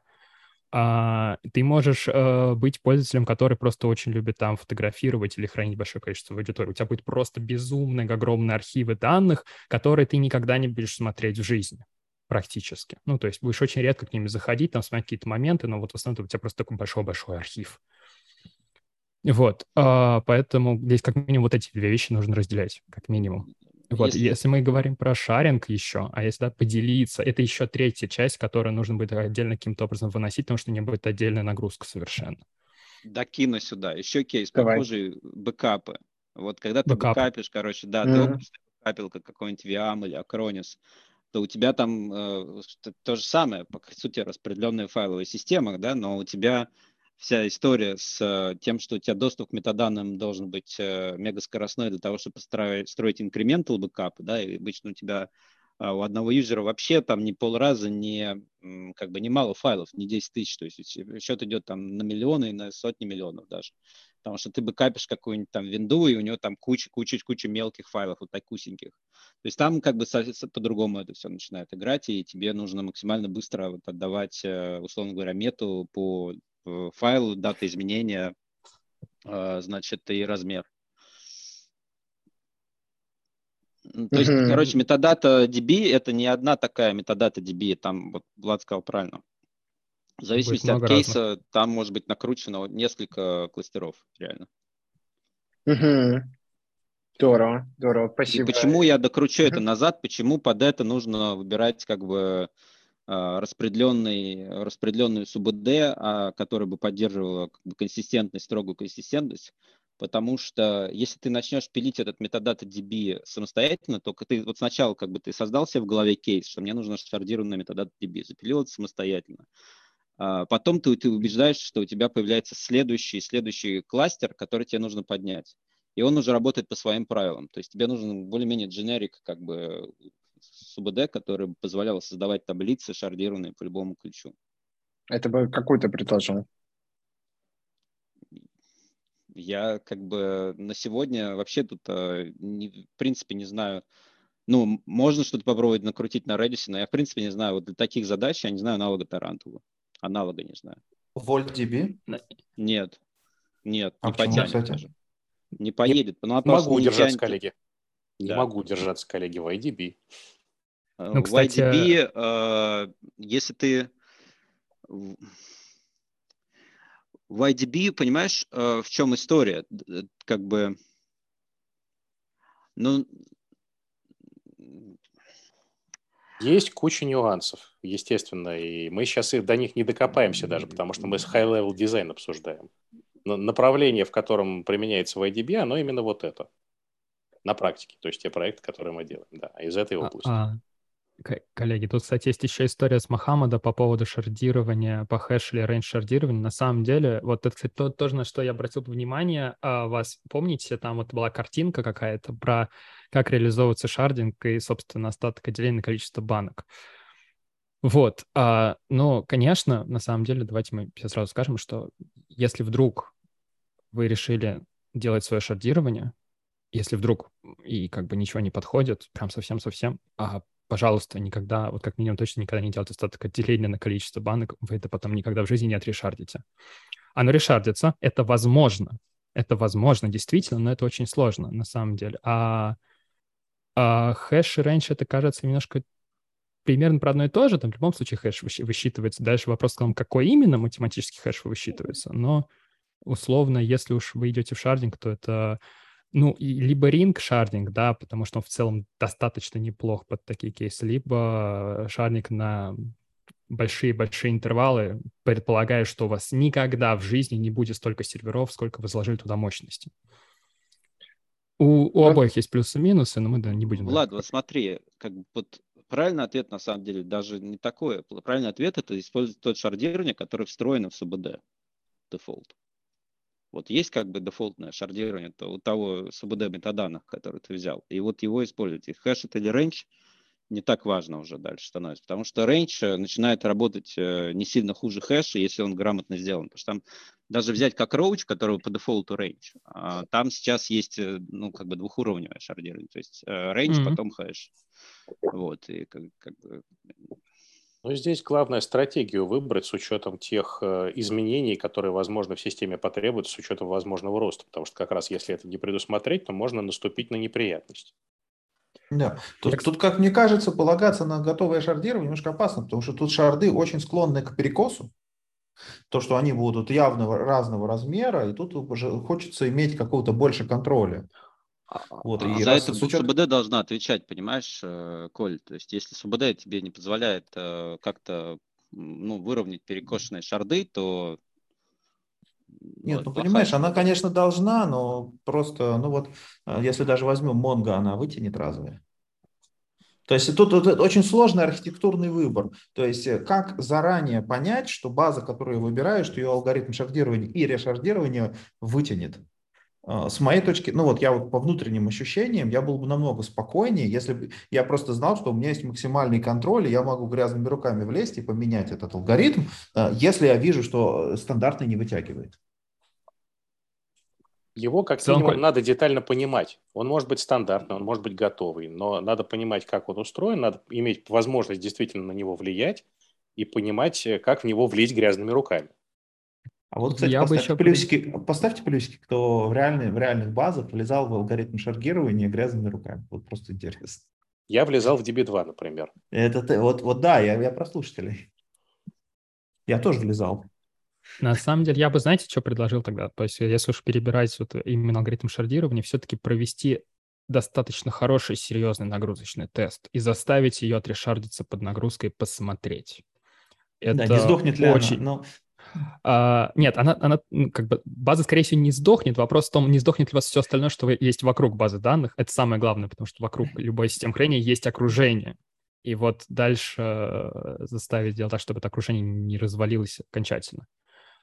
А, ты можешь э, быть пользователем, который просто очень любит там фотографировать или хранить большое количество аудитории. У тебя будет просто безумные огромные архивы данных, которые ты никогда не будешь смотреть в жизни практически. Ну, то есть будешь очень редко к ними заходить, там смотреть какие-то моменты, но вот в основном у тебя просто такой большой-большой архив. Вот, а, поэтому здесь как минимум вот эти две вещи нужно разделять, как минимум. Вот, если... если мы говорим про шаринг еще, а если да, поделиться, это еще третья часть, которую нужно будет отдельно каким-то образом выносить, потому что не будет отдельная нагрузка совершенно. Докину сюда. Еще кейс, Давай. похожий, бэкапы. Вот когда ты Бэкап. бэкапишь, короче, да, mm-hmm. ты бэкапил как какой-нибудь VM или Acronis, то у тебя там э, то же самое, по сути, распределенная файловая система, да, но у тебя вся история с э, тем, что у тебя доступ к метаданным должен быть э, мегаскоростной для того, чтобы строить incremental backup, да, и обычно у тебя а, у одного юзера вообще там не полраза, не как бы не мало файлов, не 10 тысяч, то есть счет идет там на миллионы и на сотни миллионов даже. Потому что ты бэкапишь какую-нибудь там винду, и у него там куча-куча-куча мелких файлов, вот такусеньких. То есть там как бы по-другому это все начинает играть, и тебе нужно максимально быстро вот отдавать, э, условно говоря, мету по файл, дата изменения, э, значит, и размер. То есть, mm-hmm. короче, метадата DB это не одна такая метадата DB, там вот Влад сказал правильно. В зависимости от кейса, разных. там может быть накручено несколько кластеров, реально. Угу. Здорово, здорово, спасибо. И почему я докручу это назад, почему под это нужно выбирать как бы а, распределенный, распределенную СУБД, а, которая бы поддерживала как бы, консистентность, строгую консистентность, потому что если ты начнешь пилить этот метадата DB самостоятельно, то ты вот сначала как бы ты создал себе в голове кейс, что мне нужно шардированная метадата DB, запилил это самостоятельно. А потом ты, ты убеждаешь, что у тебя появляется следующий, следующий кластер, который тебе нужно поднять. И он уже работает по своим правилам. То есть тебе нужен более-менее дженерик как бы СУБД, который позволял создавать таблицы, шардированные по любому ключу. Ты бы какой то предложил? Я как бы на сегодня вообще тут э, не, в принципе не знаю. Ну, можно что-то попробовать накрутить на Redis, но я в принципе не знаю. Вот для таких задач я не знаю аналога Тарантула. Аналога не знаю. VoltDB? Нет. Нет, а не потянет даже. Не поедет. Не, ну, могу держаться, тянет. коллеги. Да. Не могу держаться, коллеги, в IDB. Ну, кстати... В IDB, э, если ты в IDB, понимаешь, э, в чем история? Как бы, ну... Есть куча нюансов, естественно, и мы сейчас их, до них не докопаемся даже, потому что мы с high-level дизайн обсуждаем. Но направление, в котором применяется VoltDB, оно именно вот это. На практике, то есть те проекты, которые мы делаем, да, из этой а, области. А, Коллеги, тут, кстати, есть еще история с Мохаммада по поводу шардирования по хэш или range шардирования. На самом деле, вот это, кстати, то, тоже, на что я обратил внимание, а, вас помните, там вот была картинка какая-то про как реализовывается шардинг и, собственно, остаток отделения на количество банок. Вот, а, ну, конечно, на самом деле, давайте мы сразу скажем, что если вдруг вы решили делать свое шардирование, если вдруг и как бы ничего не подходит, прям совсем-совсем, а пожалуйста, никогда, вот как минимум точно никогда не делайте остаток отделения на количество банок, вы это потом никогда в жизни не отрешардите. Оно решардится, это возможно, это возможно действительно, но это очень сложно на самом деле. А, а хэш и range, это кажется немножко примерно про одно и то же, там в любом случае хэш высчитывается. Дальше вопрос в том, какой именно математический хэш высчитывается, но условно, если уж вы идете в шардинг, то это ну, либо ринг шардинг, да, потому что он в целом достаточно неплох под такие кейсы, либо шардинг на большие-большие интервалы, предполагая, что у вас никогда в жизни не будет столько серверов, сколько вы заложили туда мощности. У, у обоих есть плюсы и минусы, но мы да, не будем... Влад, вот смотри, как бы вот правильный ответ на самом деле даже не такой. Правильный ответ это использовать тот шардирование, который встроен в СУБД дефолт. Вот есть как бы дефолтное шардирование то, у того СУБД метаданных, который ты взял. И вот его использовать. И хэш это или range не так важно уже дальше становится, потому что range э, начинает работать э, не сильно хуже хэша, если он грамотно сделан. Потому что там даже взять Cockroach, которого по дефолту range, а, там сейчас есть э, ну, как бы двухуровневое шардирование, то есть range, mm-hmm. потом хэш. Вот, и как, как бы... Ну, здесь главное стратегию выбрать с учетом тех э, изменений, которые, возможно, в системе потребуются, с учетом возможного роста. Потому что как раз если это не предусмотреть, то можно наступить на неприятность. Да, тут, тут, как мне кажется, полагаться на готовое шардирование немножко опасно, потому что тут шарды очень склонны к перекосу, то, что они будут явного разного размера, и тут уже хочется иметь какого-то больше контроля. А, вот, а и за это учет... СУБД должна отвечать, понимаешь, э, Коль? То есть если СУБД тебе не позволяет э, как-то ну, выровнять перекошенные шарды, то нет, вот, ну понимаешь, она, конечно, должна, но просто, ну вот, э, если даже возьмем Монго, она вытянет разве? То есть тут, тут очень сложный архитектурный выбор. То есть как заранее понять, что база, которую выбираешь, что ее алгоритм шардирования и решардирования вытянет? А, с моей точки, ну вот я вот по внутренним ощущениям, я был бы намного спокойнее, если бы я просто знал, что у меня есть максимальный контроль, и я могу грязными руками влезть и поменять этот алгоритм, а, если я вижу, что стандартный не вытягивает. Его как минимум надо детально понимать. Он может быть стандартный, он может быть готовый, но надо понимать, как он устроен, надо иметь возможность действительно на него влиять и понимать, как в него влезть грязными руками. А вот, кстати, я поставьте, бы еще... плюсики, поставьте плюсики, кто в, реальной, в реальных базах влезал в алгоритм шаргирования грязными руками. Вот просто интересно. Я влезал в DB2, например. Это вот, вот да, я, я про слушателей. Я тоже влезал. На самом деле, я бы, знаете, что предложил тогда? То есть, если уж перебирать вот именно алгоритм шардирования, все-таки провести достаточно хороший, серьезный нагрузочный тест и заставить ее отрешардиться под нагрузкой посмотреть. Это да, не сдохнет ли очень... она? Но а, нет, она, она как бы база, скорее всего, не сдохнет. Вопрос в том, не сдохнет ли у вас все остальное, что есть вокруг базы данных. Это самое главное, потому что вокруг любой системы хранения есть окружение. И вот дальше э, заставить делать так, чтобы это окружение не развалилось окончательно.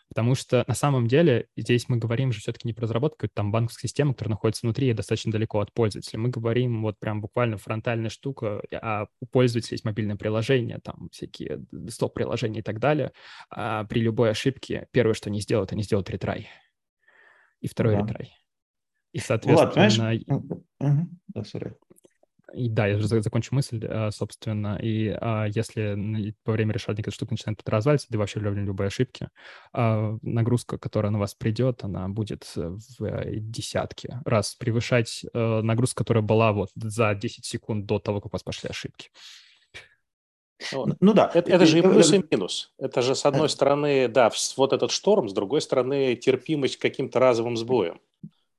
Потому что на самом деле здесь мы говорим же все-таки не про разработку там банковской системы, которая находится внутри и достаточно далеко от пользователя. Мы говорим вот прям буквально фронтальная штука, а у пользователя есть мобильное приложение, там всякие стоп-приложения и так далее. А при любой ошибке первое, что они сделают, они сделают ретрай. И второй да. ретрай. И, соответственно... Влад, знаешь... Да, sorry. И да, я уже закончу мысль, а, собственно. И а, если во время решения эта штука начинает разваливаться, да вообще любые ошибки, а, нагрузка, которая на вас придет, она будет в э, десятки раз превышать э, нагрузку, которая была вот за 10 секунд до того, как у вас пошли ошибки. Ну, ну да. Это, это же и плюс, и минус. Это же, с одной стороны, да, вот этот шторм, с другой стороны, терпимость к каким-то разовым сбоям.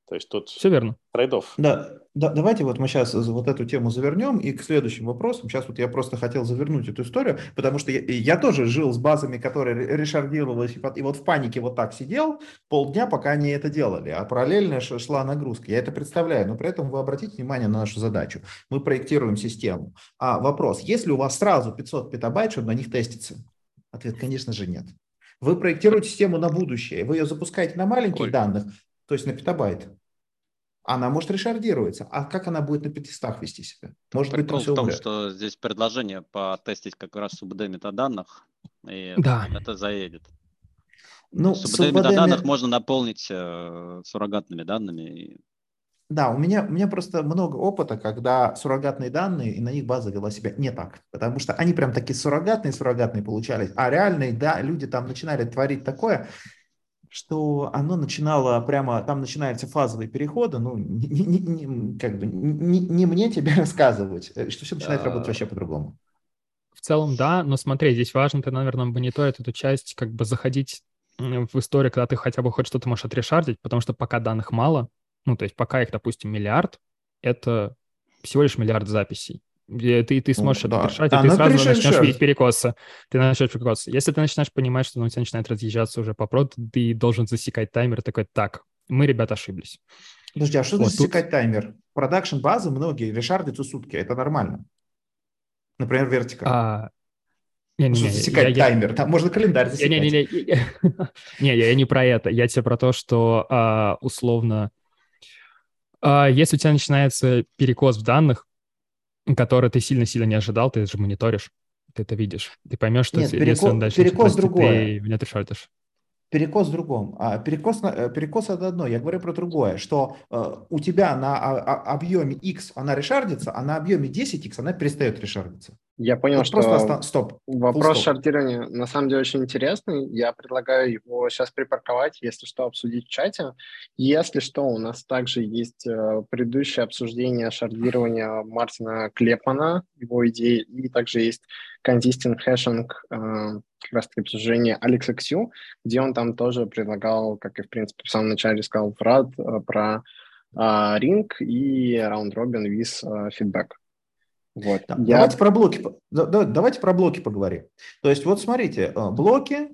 То есть тут Все верно. трейдов. Да, да, давайте вот мы сейчас вот эту тему завернем и к следующим вопросам. Сейчас вот я просто хотел завернуть эту историю, потому что я, я тоже жил с базами, которые решардировались, и вот в панике вот так сидел полдня, пока они это делали, а параллельно шла нагрузка. Я это представляю, но при этом вы обратите внимание на нашу задачу. Мы проектируем систему. А вопрос, если у вас сразу 500 петабайт, чтобы на них теститься? Ответ, конечно же, нет. Вы проектируете систему на будущее, вы ее запускаете на маленьких Ой. данных, то есть на петабайт. Она может решардироваться. А как она будет на 500 вести себя? Может Прикол быть, в том, что здесь предложение потестить как раз СУБД метаданных, и да. это заедет. Ну, СУБД, СУБД метаданных можно наполнить э, суррогатными данными. Да, у меня, у меня просто много опыта, когда суррогатные данные, и на них база вела себя не так. Потому что они прям такие суррогатные, суррогатные получались, а реальные, да, люди там начинали творить такое, что оно начинало прямо, там начинаются фазовые переходы, ну, не, не, не, как бы, не, не мне тебе рассказывать, э, что все начинает работать вообще по-другому. В целом, да, но смотри, здесь важно, ты, наверное, мониторить эту часть, как бы заходить в историю, когда ты хотя бы хоть что-то можешь отрешардить, потому что пока данных мало, ну, то есть пока их, допустим, миллиард, это всего лишь миллиард записей ты, ты сможешь ну, это да. решать, и а, ты сразу начнешь видеть перекосы. Ты начнешь перекосы. Если ты начинаешь понимать, что у тебя начинает разъезжаться уже по проду, ты должен засекать таймер такой, так, мы, ребята, ошиблись. Подожди, а что вот засекать тут... таймер? Продакшн базы многие решардятся сутки, это нормально. Например, вертикально. А, не, не, не, засекать я- я- таймер, там можно календарь Не, засекать. не, не, не, не, я не про это. Я тебе про то, что а, условно, а, если у тебя начинается перекос в данных, который ты сильно-сильно не ожидал, ты же мониторишь, ты это видишь. Ты поймешь, что Нет, если, если он дальше перекос другое. ты не отрешартишь. Перекос в другом. А перекос, э, перекос это одно. Я говорю про другое, что э, у тебя на а- а- объеме x она решардится, а на объеме 10x она перестает решардиться. Я понял, Вот что просто стоп. вопрос шардирования на самом деле очень интересный. Я предлагаю его сейчас припарковать, если что, обсудить в чате. Если что, у нас также есть э, предыдущее обсуждение шардирования Мартина Клепмана, его идеи, и также есть consistent hashing, э, как раз-таки обсуждение Алекса Ксю, где он там тоже предлагал, как и, в принципе, в самом начале сказал Врад, э, про э, ринг и раунд-робин э, feedback. Вот. Я- Давайте про блоки, да- давайте про блоки поговорим. То есть вот смотрите, э, блоки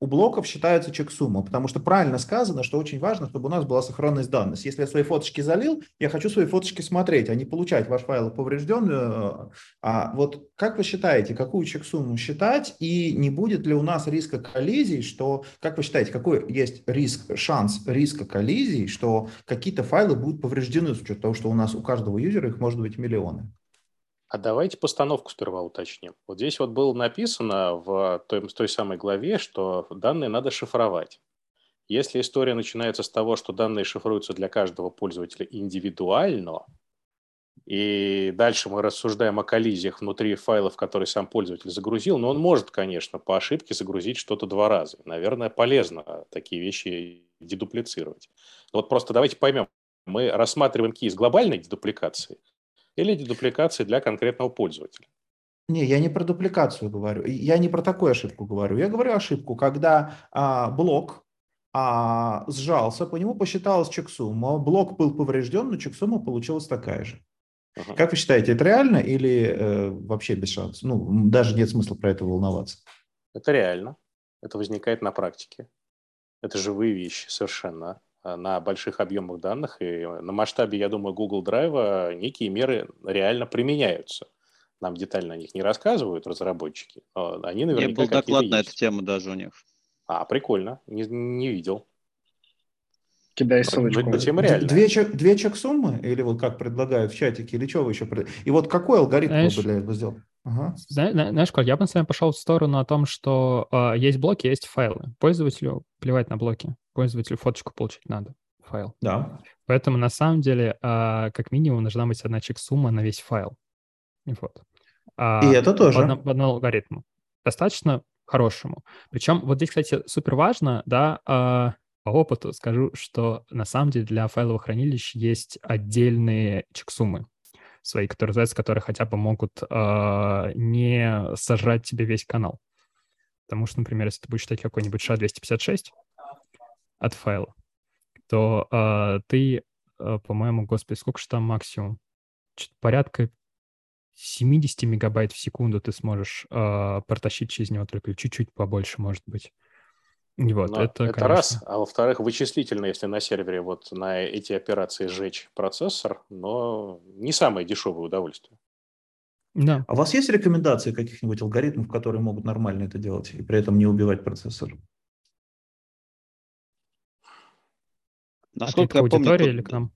у блоков считаются чек-сумма, потому что правильно сказано, что очень важно, чтобы у нас была сохранность данных. Если я свои фоточки залил, я хочу свои фоточки смотреть, а не получать ваш файл поврежден. э, А вот как вы считаете, какую чек-сумму считать и не будет ли у нас риска коллизий, что, как вы считаете, какой есть риск, шанс риска коллизий, что какие-то файлы будут повреждены с учетом того, что у нас у каждого юзера их может быть миллионы? А давайте постановку сперва уточним. Вот здесь вот было написано в той, той самой главе, что данные надо шифровать. Если история начинается с того, что данные шифруются для каждого пользователя индивидуально, и дальше мы рассуждаем о коллизиях внутри файлов, которые сам пользователь загрузил, но он может, конечно, по ошибке загрузить что-то два раза. Наверное, полезно такие вещи дедуплицировать. Вот просто давайте поймем, мы рассматриваем кейс глобальной дедупликации или дедупликации для конкретного пользователя. Не, я не про дупликацию говорю. Я не про такую ошибку говорю. Я говорю ошибку, когда а, блок а, сжался, по нему посчиталась чек-сумма, блок был поврежден, но чек-сумма получилась такая же. Ага. Как вы считаете, это реально или э, вообще без шансов? Ну, даже нет смысла про это волноваться. Это реально. Это возникает на практике. Это живые вещи совершенно на больших объемах данных. И на масштабе, я думаю, Google Drive некие меры реально применяются. Нам детально о них не рассказывают разработчики, но они Не наверняка был какие-то доклад на эту тему даже у них. А, прикольно. Не, не видел. Кидай ссылочку. Д- реальная. Две, чек, две чек-суммы, или вот как предлагают в чатике, или что вы еще пред- И вот какой алгоритм Знаешь- вы для этого сделали? Ага. Зна- зна- Знаешь, Коль, я бы, с вами пошел в сторону о том, что а, есть блоки, есть файлы. Пользователю плевать на блоки. Пользователю фоточку получить надо, файл. Да. Поэтому на самом деле, а, как минимум, должна быть одна чек-сумма на весь файл. И Вот. А, И это по тоже. одному, по одному алгоритму. Достаточно хорошему. Причем вот здесь, кстати, супер важно, да, а, по опыту скажу, что на самом деле для файловых хранилищ есть отдельные чек-суммы свои, которые называются, которые хотя бы могут а, не сожрать тебе весь канал. Потому что, например, если ты будешь читать какой-нибудь SHA-256 от файла, то а, ты, а, по-моему, господи, сколько же там максимум? Чё-то порядка 70 мегабайт в секунду ты сможешь а, протащить через него, только чуть-чуть побольше, может быть. И Вот, Но это, это конечно. раз. А во-вторых, вычислительно, если на сервере вот на эти операции сжечь процессор, но не самое дешевое удовольствие. Да. А у вас есть рекомендации каких-нибудь алгоритмов, которые могут нормально это делать и при этом не убивать процессор? Насколько Ответка я помню, аудитории или к нам?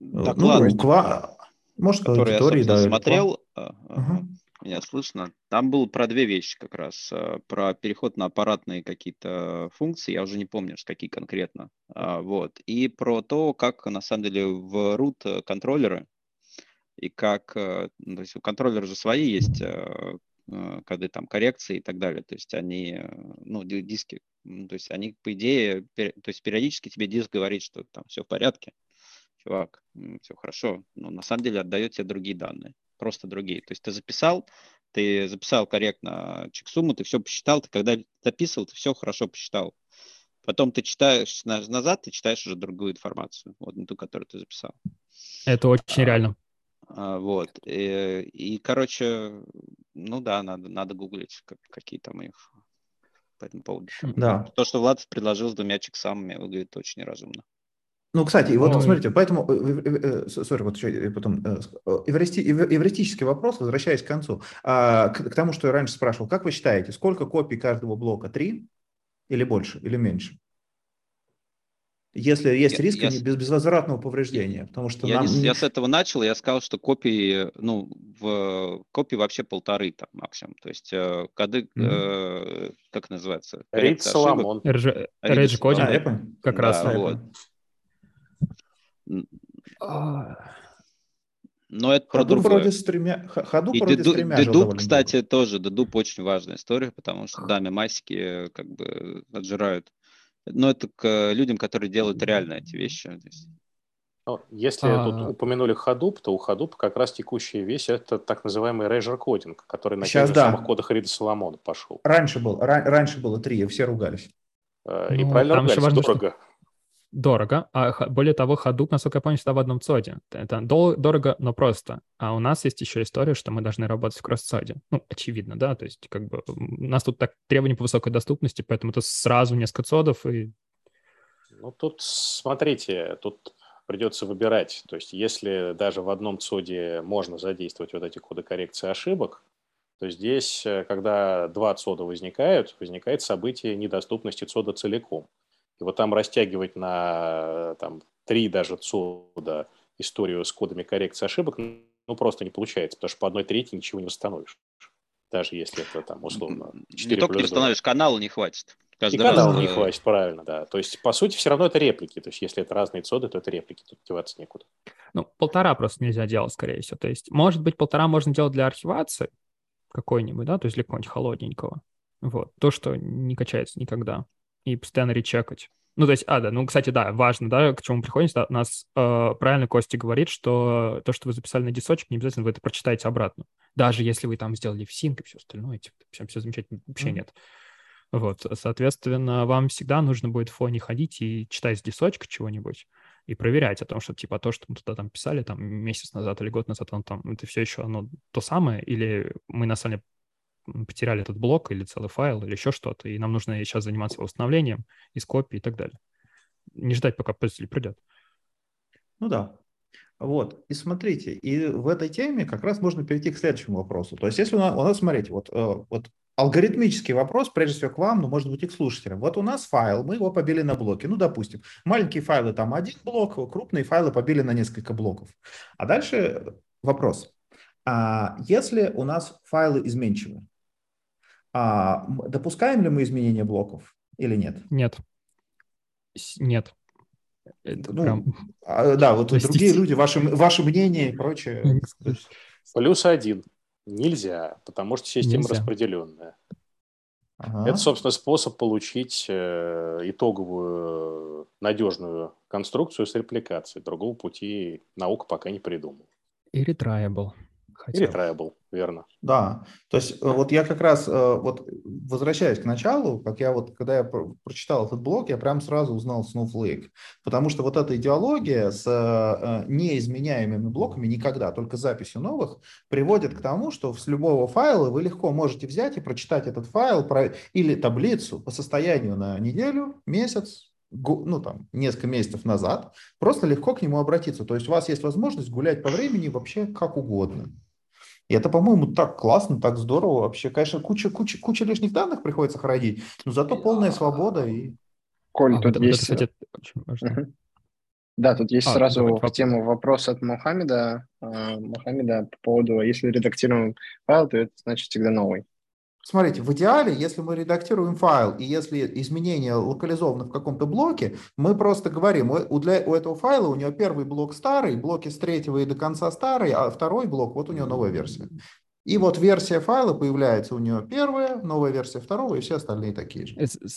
доклад, Ну, ква- Может, который я, аудитории, собственно, да. смотрел, а, Ага. а, меня слышно, там было про две вещи как раз. а, Про переход на аппаратные какие-то функции, я уже не помню, что какие конкретно. а, Вот. И про то, как на самом деле в root контроллеры и как, э, ну, то есть у контроллера же свои есть э, э, коды там коррекции и так далее. То есть они, э, ну, ди- диски, то есть они, по идее, пер- то есть периодически тебе диск говорит, что там все в порядке, чувак, все хорошо, но на самом деле отдает тебе другие данные, просто другие. То есть ты записал, ты записал корректно чек-сумму, ты все посчитал, ты когда записывал, ты все хорошо посчитал. Потом ты читаешь на- назад, ты читаешь уже другую информацию, вот не ту, которую ты записал. Это очень А, реально. А, Вот. И, и, короче, ну да, надо, надо гуглить, как, какие там у них по этому поводу. Да. То, что Влад предложил с двумя чексамами, выглядит очень разумно. Ну, кстати, вот ну, смотрите, поэтому, сори, вот еще потом, эвристический вопрос, возвращаясь к концу, а, к, к тому, что я раньше спрашивал, как вы считаете, сколько копий каждого блока? Три или больше, или меньше? Если есть я, риск я, без, безвозвратного повреждения, потому что я, нам... не, я с этого начал, я сказал, что копии, ну, в копии вообще полторы там максимум, то есть э, коды, mm-hmm. э, как называется? Рейд Соломон. Рейдж кодинг, а, как да, раз. Вот. Но это про другое. Вроде с тремя, ходу и вроде деду, дедуп, кстати, много. тоже. Дедуп очень важная история, потому что да, мемасики как бы отжирают но это к людям, которые делают реально эти вещи. Ну, если а... тут упомянули Hadoop, то у Hadoop как раз текущая вещь это так называемый Razor кодинг, который на Сейчас, тех да. самых кодах Рида Соломона пошел. Раньше, был, раньше было три, все ругались. Э, и ну, правильно ругались, важно, дорого. Что дорого. А более того, Hadoop, насколько я помню, всегда в одном цоде. Это дорого, но просто. А у нас есть еще история, что мы должны работать в кросс-цоде. Ну, очевидно, да, то есть как бы у нас тут так требования по высокой доступности, поэтому это сразу несколько цодов и... Ну, тут смотрите, тут придется выбирать. То есть если даже в одном цоде можно задействовать вот эти коды коррекции ошибок, то здесь, э, когда два цода возникают, возникает событие недоступности цода целиком. И вот там растягивать на там, три даже цода историю с кодами коррекции ошибок, ну, просто не получается, потому что по одной трети ничего не восстановишь. Даже если это там условно 4 Не только не восстановишь, канала не хватит. Каждый и канала не хватит, правильно, да. То есть, по сути, все равно это реплики. То есть, если это разные цоды, то это реплики, тут деваться некуда. Ну, полтора просто нельзя делать, скорее всего. То есть, может быть, полтора можно делать для архивации какой-нибудь, да, то есть для какого-нибудь холодненького. Вот. То, что не качается никогда и постоянно речекать. Ну, то есть, а, да, ну, кстати, да, важно, да, к чему приходим. Да, у нас э, правильно Костя говорит, что то, что вы записали на дисочек, не обязательно вы это прочитаете обратно. Даже если вы там сделали в синк и все остальное, типа, все, все замечательно, вообще mm-hmm. нет. Вот, соответственно, вам всегда нужно будет в фоне ходить и читать с дисочка чего-нибудь и проверять о том, что, типа, то, что мы туда там писали там месяц назад или год назад, он там, это все еще оно то самое, или мы на самом деле потеряли этот блок или целый файл или еще что-то, и нам нужно сейчас заниматься его восстановлением из копии и так далее. Не ждать, пока пользователь придет. Ну да. Вот, и смотрите, и в этой теме как раз можно перейти к следующему вопросу. То есть если у нас, у нас смотрите, вот, э, вот алгоритмический вопрос, прежде всего к вам, но может быть и к слушателям. Вот у нас файл, мы его побили на блоки. Ну, допустим, маленькие файлы там один блок, крупные файлы побили на несколько блоков. А дальше вопрос. А если у нас файлы изменчивы, а допускаем ли мы изменения блоков или нет? Нет. Нет. Это ну, прям... а, да, вот Простите. другие люди, ваше, ваше мнение и прочее. Плюс один. Нельзя, потому что система Нельзя. распределенная. Ага. Это, собственно, способ получить э, итоговую надежную конструкцию с репликацией. Другого пути наука пока не придумала. Irretriable хотел. Или Tribal, верно. Да, то есть э, вот я как раз, э, вот возвращаясь к началу, как я вот, когда я прочитал этот блог, я прям сразу узнал Snowflake, потому что вот эта идеология с э, неизменяемыми блоками никогда, только записью новых, приводит к тому, что с любого файла вы легко можете взять и прочитать этот файл или таблицу по состоянию на неделю, месяц, ну, там, несколько месяцев назад, просто легко к нему обратиться. То есть у вас есть возможность гулять по времени вообще как угодно. И это, по-моему, так классно, так здорово. Вообще, конечно, куча, куча, куча лишних данных приходится хранить, но зато полная свобода. И... Коль, а, тут вот есть... Кстати, очень важно. Да, тут есть а, сразу в тему вопрос от Мухаммеда, э, Мухаммеда по поводу, если редактируем файл, то это значит всегда новый. Смотрите, в идеале, если мы редактируем файл, и если изменения локализованы в каком-то блоке, мы просто говорим, у, для, у этого файла у него первый блок старый, блоки с третьего и до конца старый, а второй блок, вот у него новая версия. И вот версия файла появляется у него первая, новая версия второго, и все остальные такие же.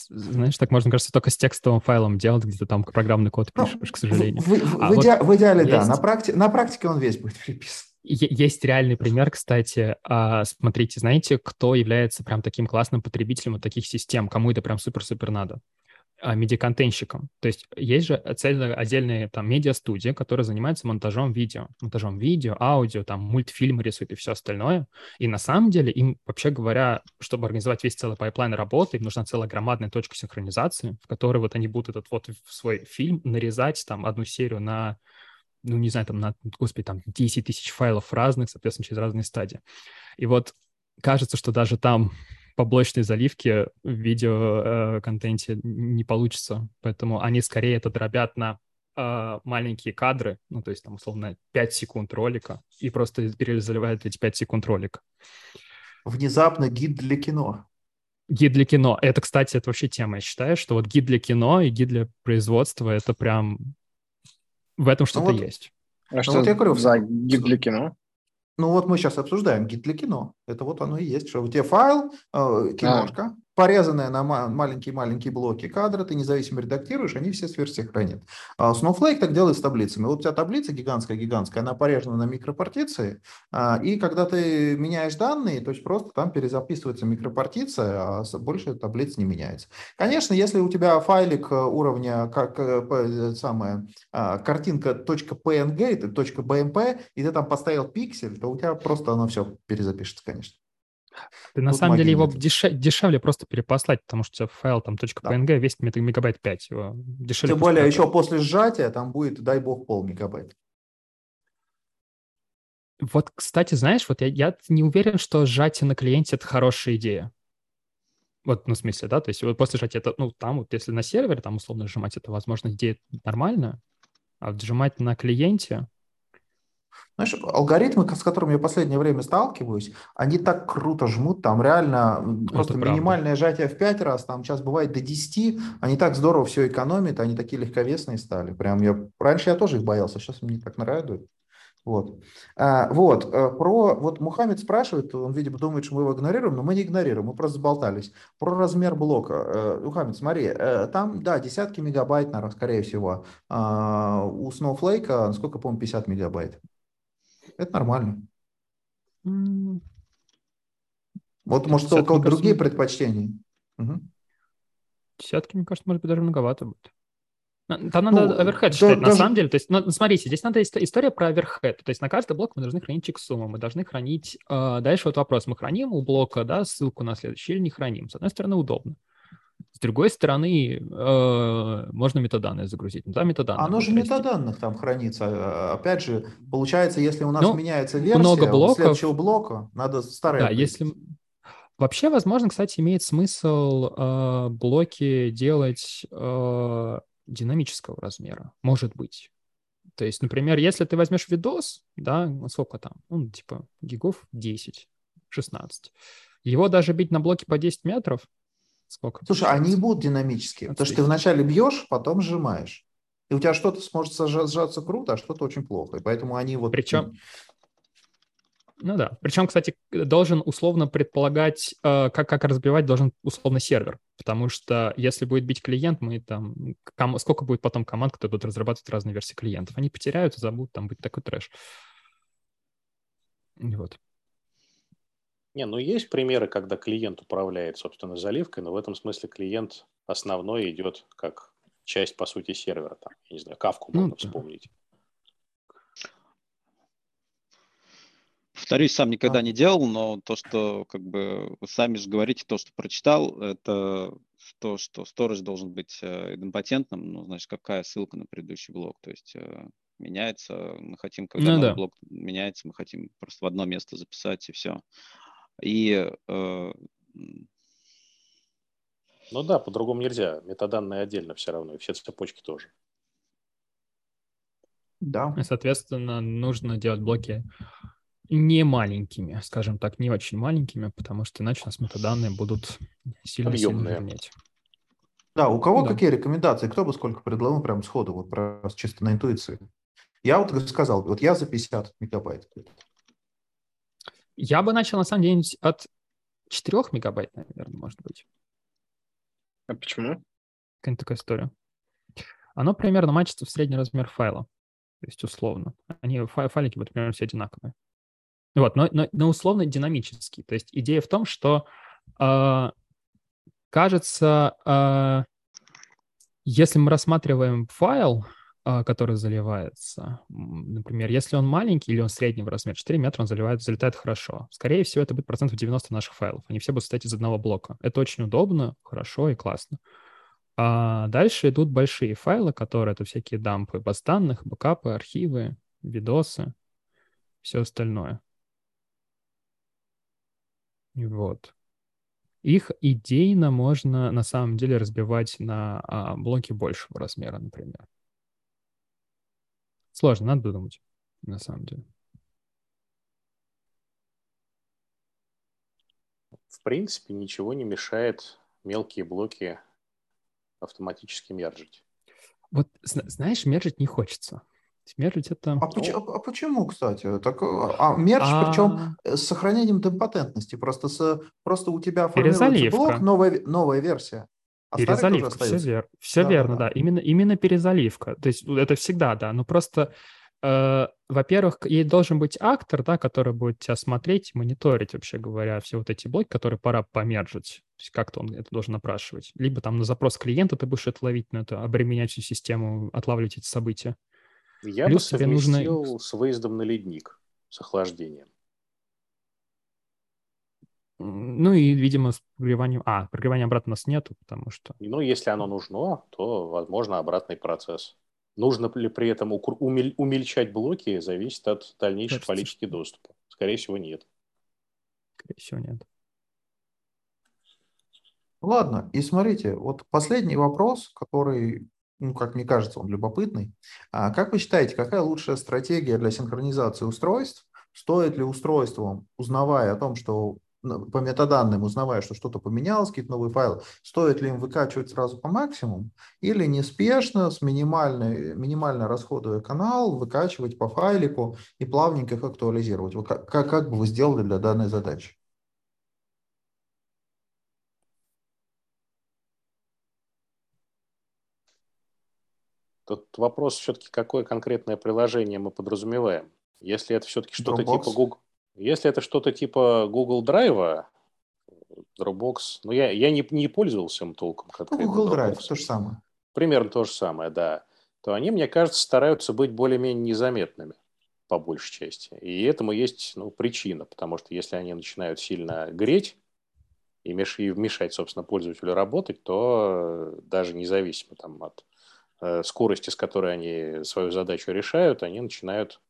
Знаешь, так можно, кажется, только с текстовым файлом делать, где то там программный код ну, пишешь, к сожалению. В, в, а в, вот в идеале, есть... да. На, практи... на практике он весь будет переписан. Есть реальный пример, кстати. А, смотрите, знаете, кто является прям таким классным потребителем вот таких систем? Кому это прям супер-супер надо? а, медиаконтентщиком. То есть есть же цельная отдельная там медиа-студия, которая занимается монтажом видео. Монтажом видео, аудио, там мультфильмы рисуют и все остальное. И на самом деле им, вообще говоря, чтобы организовать весь целый пайплайн работы, им нужна целая громадная точка синхронизации, в которой вот они будут этот вот свой фильм нарезать, там, одну серию на ну, не знаю, там, на, господи, там, 10 тысяч файлов разных, соответственно, через разные стадии. И вот кажется, что даже там поблочной заливки в видеоконтенте э, не получится. Поэтому они скорее это дробят на э, маленькие кадры, ну, то есть там, условно, 5 секунд ролика, и просто перезаливают эти 5 секунд ролика. Внезапно гид для кино. Гид для кино. Это, кстати, это вообще тема. Я считаю, что вот гид для кино и гид для производства — это прям... В этом что-то ну вот, есть. А ну что вот я говорю, за гид для кино? Ну вот мы сейчас обсуждаем гид для кино. Это вот оно и есть, что у тебя файл, э, киношка, а порезанная на маленькие-маленькие блоки кадра, ты независимо редактируешь, они все сверху хранят. А Snowflake так делает с таблицами. Вот у тебя таблица гигантская-гигантская, она порезана на микропартиции, а, и когда ты меняешь данные, то есть просто там перезаписывается микропартиция, а больше таблиц не меняется. Конечно, если у тебя файлик уровня как э, самая картинка .png, .bmp, и ты там поставил пиксель, то у тебя просто оно все перезапишется, конечно. Ты на самом деле его дешев, дешевле просто перепослать, потому что файл там .png да. весит мегабайт 5. Его дешевле Тем более еще после сжатия там будет, дай бог, пол мегабайт. Вот, кстати, знаешь, вот я, я не уверен, что сжатие на клиенте — это хорошая идея. Вот, ну, в смысле, да, то есть вот после сжатия, это, ну, там вот если на сервере, там условно сжимать, это, возможно, идея нормальная, а сжимать на клиенте, знаешь, алгоритмы, с которыми я в последнее время сталкиваюсь, они так круто жмут, там реально просто Это минимальное правда. сжатие в 5 раз, там сейчас бывает до 10, они так здорово все экономят, они такие легковесные стали. Прям я, раньше я тоже их боялся, сейчас мне так нравится. Вот. А, вот, э, про, вот Мухаммед спрашивает, он, видимо, думает, что мы его игнорируем, но мы не игнорируем, мы просто заболтались. Про размер блока. Э, Мухаммед, смотри, э, там, да, десятки мегабайт, наверное, скорее всего. А, у Snowflake, насколько помню, 50 мегабайт. Это нормально. Mm. Вот, может, у кого-то другие предпочтения. Угу. Десятки, мне кажется, может быть, даже многовато будет. Там надо ну, оверхед считать, да, на самом деле. То есть, ну, смотрите, здесь надо история про оверхед. То есть на каждый блок мы должны хранить чек-сумму, мы должны хранить... Э, дальше вот вопрос, мы храним у блока да, ссылку на следующий или не храним. С одной стороны, удобно. С другой стороны, э, можно метаданные загрузить. Да, метаданные. Оно же метаданных там хранится. А, опять же, получается, если у нас ну, меняется версия много блоков, следующего блока, надо старое. Да, если... Вообще, возможно, кстати, имеет смысл э, блоки делать э, динамического размера. Может быть. То есть, например, если ты возьмешь видос, да, сколько там? Ну, типа гигов 10, 16. Его даже бить на блоке по 10 метров, Сколько? Слушай, получается? они будут динамические, потому что ты вначале бьешь, потом сжимаешь. И у тебя что-то сможет сжаться круто, а что-то очень плохо. И поэтому они вот... Причем, ну да. Причем, кстати, должен условно предполагать, э, как, как разбивать должен условно сервер. Потому что если будет бить клиент, мы там... Ком, сколько будет потом команд, которые будут разрабатывать разные версии клиентов? Они потеряют и забудут, там быть такой трэш. Вот. Не, ну есть примеры, когда клиент управляет, собственно, заливкой, но в этом смысле клиент основной идет как часть, по сути, сервера. Там, я не знаю, кавку ну, можно да. вспомнить. Повторюсь, сам никогда а. не делал, но то, что как бы вы сами же говорите, то, что прочитал, это то, что сторож должен быть э, идемпотентным, ну, значит, какая ссылка на предыдущий блок, то есть э, меняется, мы хотим, когда ну, да. блок меняется, мы хотим просто в одно место записать и все. И э, ну да, по-другому нельзя. Метаданные отдельно все равно, и все цепочки тоже. Да. И, соответственно, нужно делать блоки не маленькими, скажем так, не очень маленькими, потому что иначе у нас метаданные будут сильно-сильно менять. Да, у кого да. какие рекомендации? Кто бы сколько предложил прям сходу, вот просто чисто на интуиции? Я вот сказал, вот я за 50 мегабайт. Я бы начал, на самом деле, от 4 мегабайт, наверное, может быть. А почему? Какая-то такая история. Оно примерно мачится в средний размер файла. То есть условно. Они, файлики вот примерно все одинаковые. Вот, но, но, но условно динамический. То есть идея в том, что э, кажется, э, Если мы рассматриваем файл, который заливается, например, если он маленький или он среднего размера, 4 метра, он заливает, залетает хорошо. Скорее всего, это будет процентов 90 наших файлов. Они все будут состоять из одного блока. Это очень удобно, хорошо и классно. А дальше идут большие файлы, которые это всякие дампы баз данных, бэкапы, архивы, видосы, все остальное. Вот. Их идейно можно на самом деле разбивать на а, блоки большего размера, например. Сложно, надо думать, на самом деле. В принципе, ничего не мешает мелкие блоки автоматически мержить. Вот, знаешь, мержить не хочется. Мержить это... А, почему, а почему, кстати? Так, а мерч, а... причем с сохранением темпотентности. Просто, с, просто у тебя формируется блок, новая, новая версия. А перезаливка, все, вер... все да, верно, да. да. Именно, именно перезаливка. То есть это всегда, да. Но просто, э, во-первых, ей должен быть актор, да, который будет тебя смотреть, мониторить, вообще говоря, все вот эти блоки, которые пора помержить. То есть как-то он это должен напрашивать. Либо там на запрос клиента ты будешь это ловить, на это обременять всю систему, отлавливать эти события. Я Плюс бы тебе нужно... с выездом на ледник, с охлаждением. Ну и, видимо, с прогреванием... А, прогревания обратно у нас нету, потому что... Ну, если оно нужно, то, возможно, обратный процесс. Нужно ли при этом умель... умельчать блоки, зависит от дальнейшей Кажется, политики доступа. Скорее всего, нет. Скорее всего, нет. Ладно, и смотрите, вот последний вопрос, который ну, как мне кажется, он любопытный. А как вы считаете, какая лучшая стратегия для синхронизации устройств? Стоит ли устройством, узнавая о том, что по метаданным, узнавая, что что-то поменялось, какие-то новые файлы, стоит ли им выкачивать сразу по максимуму или неспешно, с минимальной, минимально расходуя канал, выкачивать по файлику и плавненько их актуализировать? Как, как, как бы вы сделали для данной задачи? Тут вопрос все-таки, какое конкретное приложение мы подразумеваем. Если это все-таки что-то типа Google, если это что-то типа Google Drive, Dropbox, ну я, я не, не пользовался им толком. Ну, Google Drive, то же самое. Примерно то же самое, да. То они, мне кажется, стараются быть более-менее незаметными по большей части. И этому есть ну, причина, потому что если они начинают сильно греть и мешать, собственно, пользователю работать, то даже независимо там, от Э, скорости, с которой они свою задачу решают, они начинают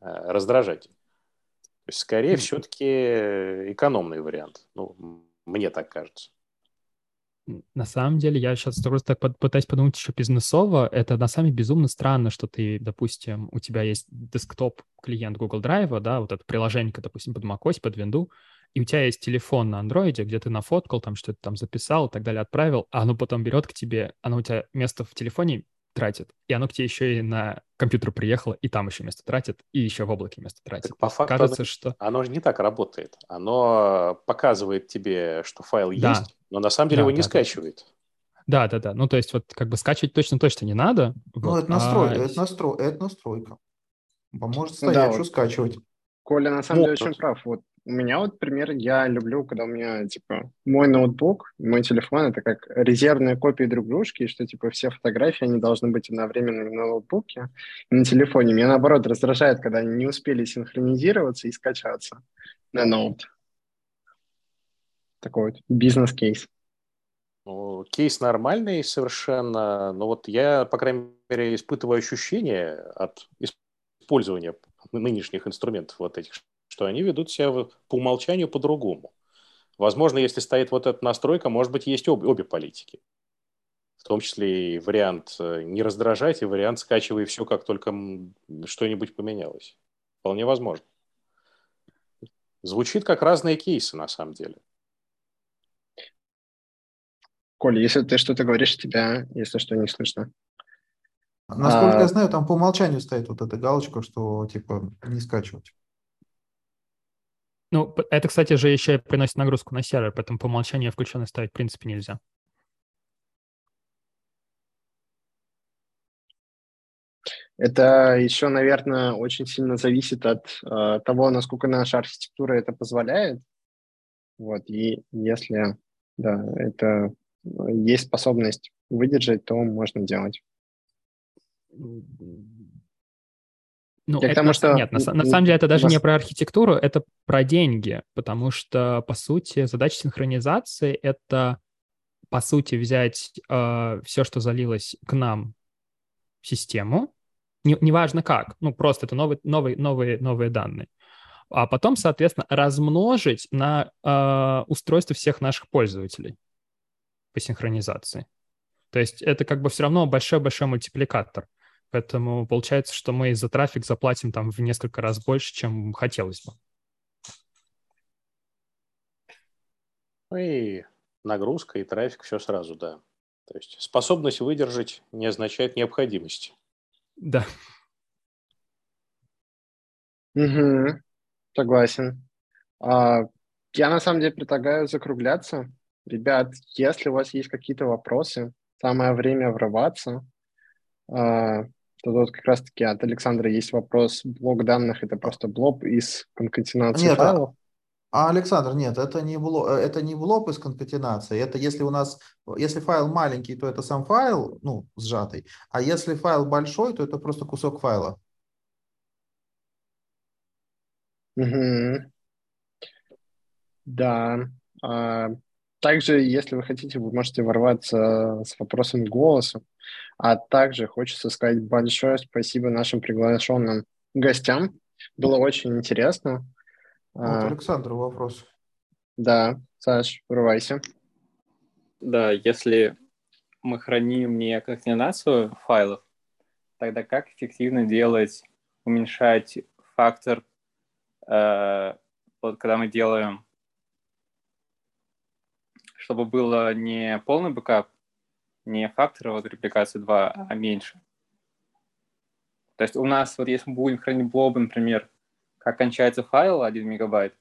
э, раздражать. То есть, скорее, все-таки экономный вариант. Ну, мне так кажется. На самом деле, я сейчас просто так пытаюсь подумать еще бизнесово. Это на самом деле безумно странно, что ты, допустим, у тебя есть десктоп клиент Google Drive, да, вот это приложение, допустим, под macOS, под Windows, и у тебя есть телефон на андроиде, где ты нафоткал, там что-то там записал и так далее, отправил, а оно потом берет к тебе, оно у тебя место в телефоне тратит. И оно к тебе еще и на компьютер приехало, и там еще место тратит, и еще в облаке место тратит. Так по факту Кажется, оно, что... оно же не так работает. Оно показывает тебе, что файл да. есть, но на самом деле да, его не да, скачивает. Да, да, да. Ну, то есть вот как бы скачивать точно-точно не надо. Ну, вот. это, настрой, а... это, настрой, это настройка. Поможет стоять, да, что вот. скачивать. Коля на самом ну, деле очень прав. Вот у меня вот пример, я люблю, когда у меня, типа, мой ноутбук, мой телефон, это как резервные копии друг дружки, что, типа, все фотографии, они должны быть одновременно на ноутбуке и на телефоне. Меня, наоборот, раздражает, когда они не успели синхронизироваться и скачаться на ноут. Такой вот бизнес-кейс. Ну, кейс нормальный совершенно, но вот я, по крайней мере, испытываю ощущение от использования нынешних инструментов вот этих что они ведут себя по умолчанию по-другому. Возможно, если стоит вот эта настройка, может быть, есть обе, обе политики. В том числе и вариант э, не раздражать, и вариант скачивай все, как только что-нибудь поменялось. Вполне возможно. Звучит как разные кейсы, на самом деле. Коль, если ты что-то говоришь, тебя, если что, не слышно. Насколько а... я знаю, там по умолчанию стоит вот эта галочка, что типа не скачивать. Ну, это, кстати же, еще приносит нагрузку на сервер, поэтому по умолчанию включенной ставить в принципе нельзя. Это еще, наверное, очень сильно зависит от э, того, насколько наша архитектура это позволяет. Вот, и если, да, это есть способность выдержать, то можно делать. Ну, это потому на, что... Нет, на, на самом деле это даже не про архитектуру, это про деньги, потому что, по сути, задача синхронизации — это, по сути, взять э, все, что залилось к нам в систему, не, неважно как, ну, просто это новые, новые, новые, новые данные, а потом, соответственно, размножить на э, устройство всех наших пользователей по синхронизации. То есть это как бы все равно большой-большой мультипликатор. Поэтому получается, что мы за трафик заплатим там в несколько раз больше, чем хотелось бы. Ну и нагрузка, и трафик, все сразу, да. То есть способность выдержать не означает необходимость. Да. Угу. Согласен. А, я на самом деле предлагаю закругляться. Ребят, если у вас есть какие-то вопросы, самое время врываться. А, то тут как раз-таки от Александра есть вопрос. Блок данных — это просто блоб из конкатенации нет, файлов? А, Александр, нет, это не, блок, э, это не блоб из конкатенации. Это если у нас, если файл маленький, то это сам файл, ну, сжатый. А если файл большой, то это просто кусок файла. Угу. Да. А, также, если вы хотите, вы можете ворваться с вопросом голоса. А также хочется сказать большое спасибо нашим приглашенным гостям. Было очень интересно. Вот, а, Александр, вопрос. Да, Саш, врывайся. Да, если мы храним не конкатенацию файлов, тогда как эффективно делать, уменьшать фактор, э, вот когда мы делаем, чтобы было не полный бэкап, не фактор вот репликации 2, а меньше. То есть у нас, вот если мы будем хранить blob, например, как кончается файл 1 мегабайт,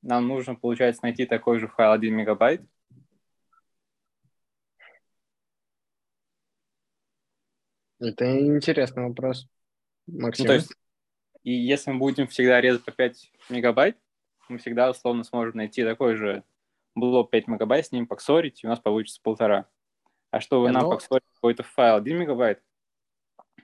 нам нужно, получается, найти такой же файл 1 мегабайт. Это интересный вопрос, Максим. Ну, то есть, и если мы будем всегда резать по 5 мегабайт, мы всегда условно сможем найти такой же блок 5 мегабайт, с ним поксорить, и у нас получится полтора. А чтобы нам Но... какой-то файл 1 мегабайт,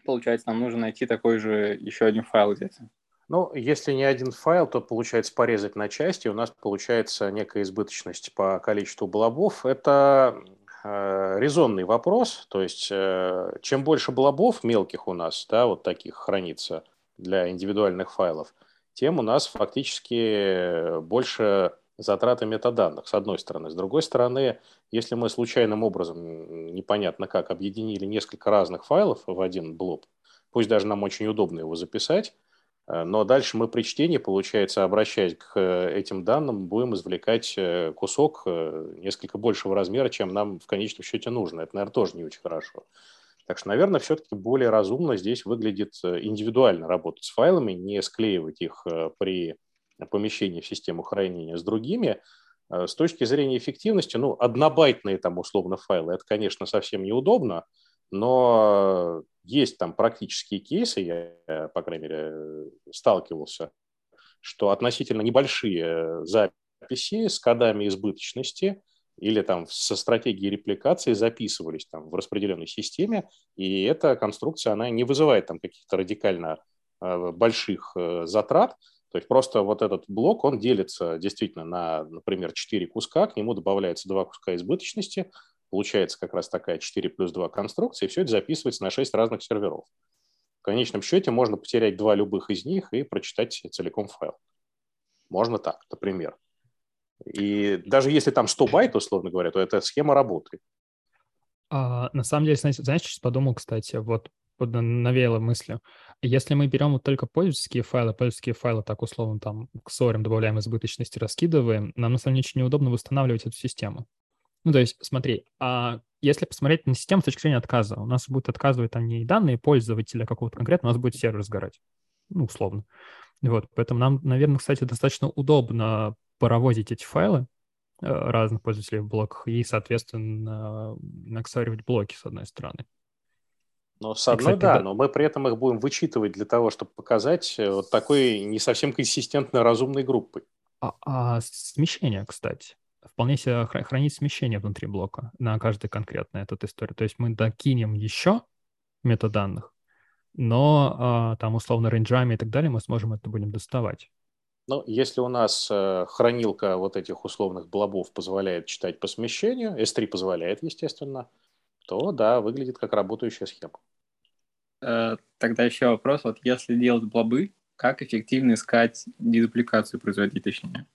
получается, нам нужно найти такой же еще один файл где-то. Ну, если не один файл, то получается порезать на части, у нас получается некая избыточность по количеству блобов. Это э, резонный вопрос, то есть э, чем больше блобов мелких у нас, да, вот таких хранится для индивидуальных файлов, тем у нас фактически больше затраты метаданных, с одной стороны. С другой стороны, если мы случайным образом, непонятно как, объединили несколько разных файлов в один блоб, пусть даже нам очень удобно его записать, э, но дальше мы при чтении, получается, обращаясь к э, этим данным, будем извлекать э, кусок несколько большего размера, чем нам в конечном счете нужно. Это, наверное, тоже не очень хорошо. Так что, наверное, все-таки более разумно здесь выглядит индивидуально работать с файлами, не склеивать их при помещений в систему хранения с другими, э, с точки зрения эффективности, ну, однобайтные там условно файлы, это, конечно, совсем неудобно, но есть там практические кейсы, я, по крайней мере, сталкивался, что относительно небольшие записи с кодами избыточности или там со стратегией репликации записывались там в распределенной системе, и эта конструкция, она не вызывает там каких-то радикально э, больших э, затрат, то есть просто вот этот блок, он делится действительно на, например, 4 куска, к нему добавляется 2 куска избыточности, получается как раз такая 4 плюс 2 конструкция, и все это записывается на 6 разных серверов. В конечном счете можно потерять два любых из них и прочитать целиком файл. Можно так, например. И даже если там 100 байт, условно говоря, то эта схема работает. А, на самом деле, знаете, знаешь, что подумал, кстати, вот навеяло мыслью. Если мы берем вот только пользовательские файлы, пользовательские файлы так условно там к сорим добавляем избыточности, раскидываем, нам на самом деле очень неудобно восстанавливать эту систему. Ну, то есть, смотри, а если посмотреть на систему с точки зрения отказа, у нас будет отказывать там не данные пользователя какого-то конкретного, у нас будет сервер сгорать, ну, условно. Вот, поэтому нам, наверное, кстати, достаточно удобно паровозить эти файлы э, разных пользователей в блоках и, соответственно, наксаривать блоки с одной стороны. Но с одной, кстати, да, да, но мы при этом их будем вычитывать для того, чтобы показать э, вот такой не совсем консистентно разумной группой. А, а смещение, кстати. вполне себе хранить смещение внутри блока на каждый конкретный этот историю. То есть мы докинем еще метаданных, но а, там условно рейнджами и так далее мы сможем это будем доставать. Ну, если у нас э, хранилка вот этих условных блобов позволяет читать по смещению, S3 позволяет, естественно, то да, выглядит как работающая схема. Э, тогда еще вопрос, вот если делать блобы, как эффективно искать дедупликацию производить, точнее?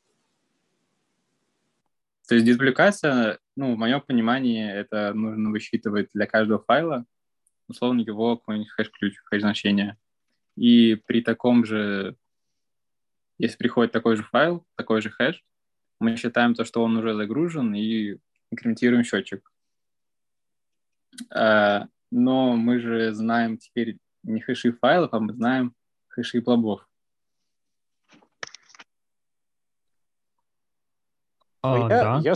То есть дедупликация, ну, в моем понимании, это нужно высчитывать для каждого файла, условно его какой-нибудь хэш-ключ, хэш-значение. И при таком же, если приходит такой же файл, такой же хэш, мы считаем то, что он уже загружен, и инкрементируем счетчик. А, но мы же знаем теперь не хэши файлов, а мы знаем хэши блобов. А, я, да. я,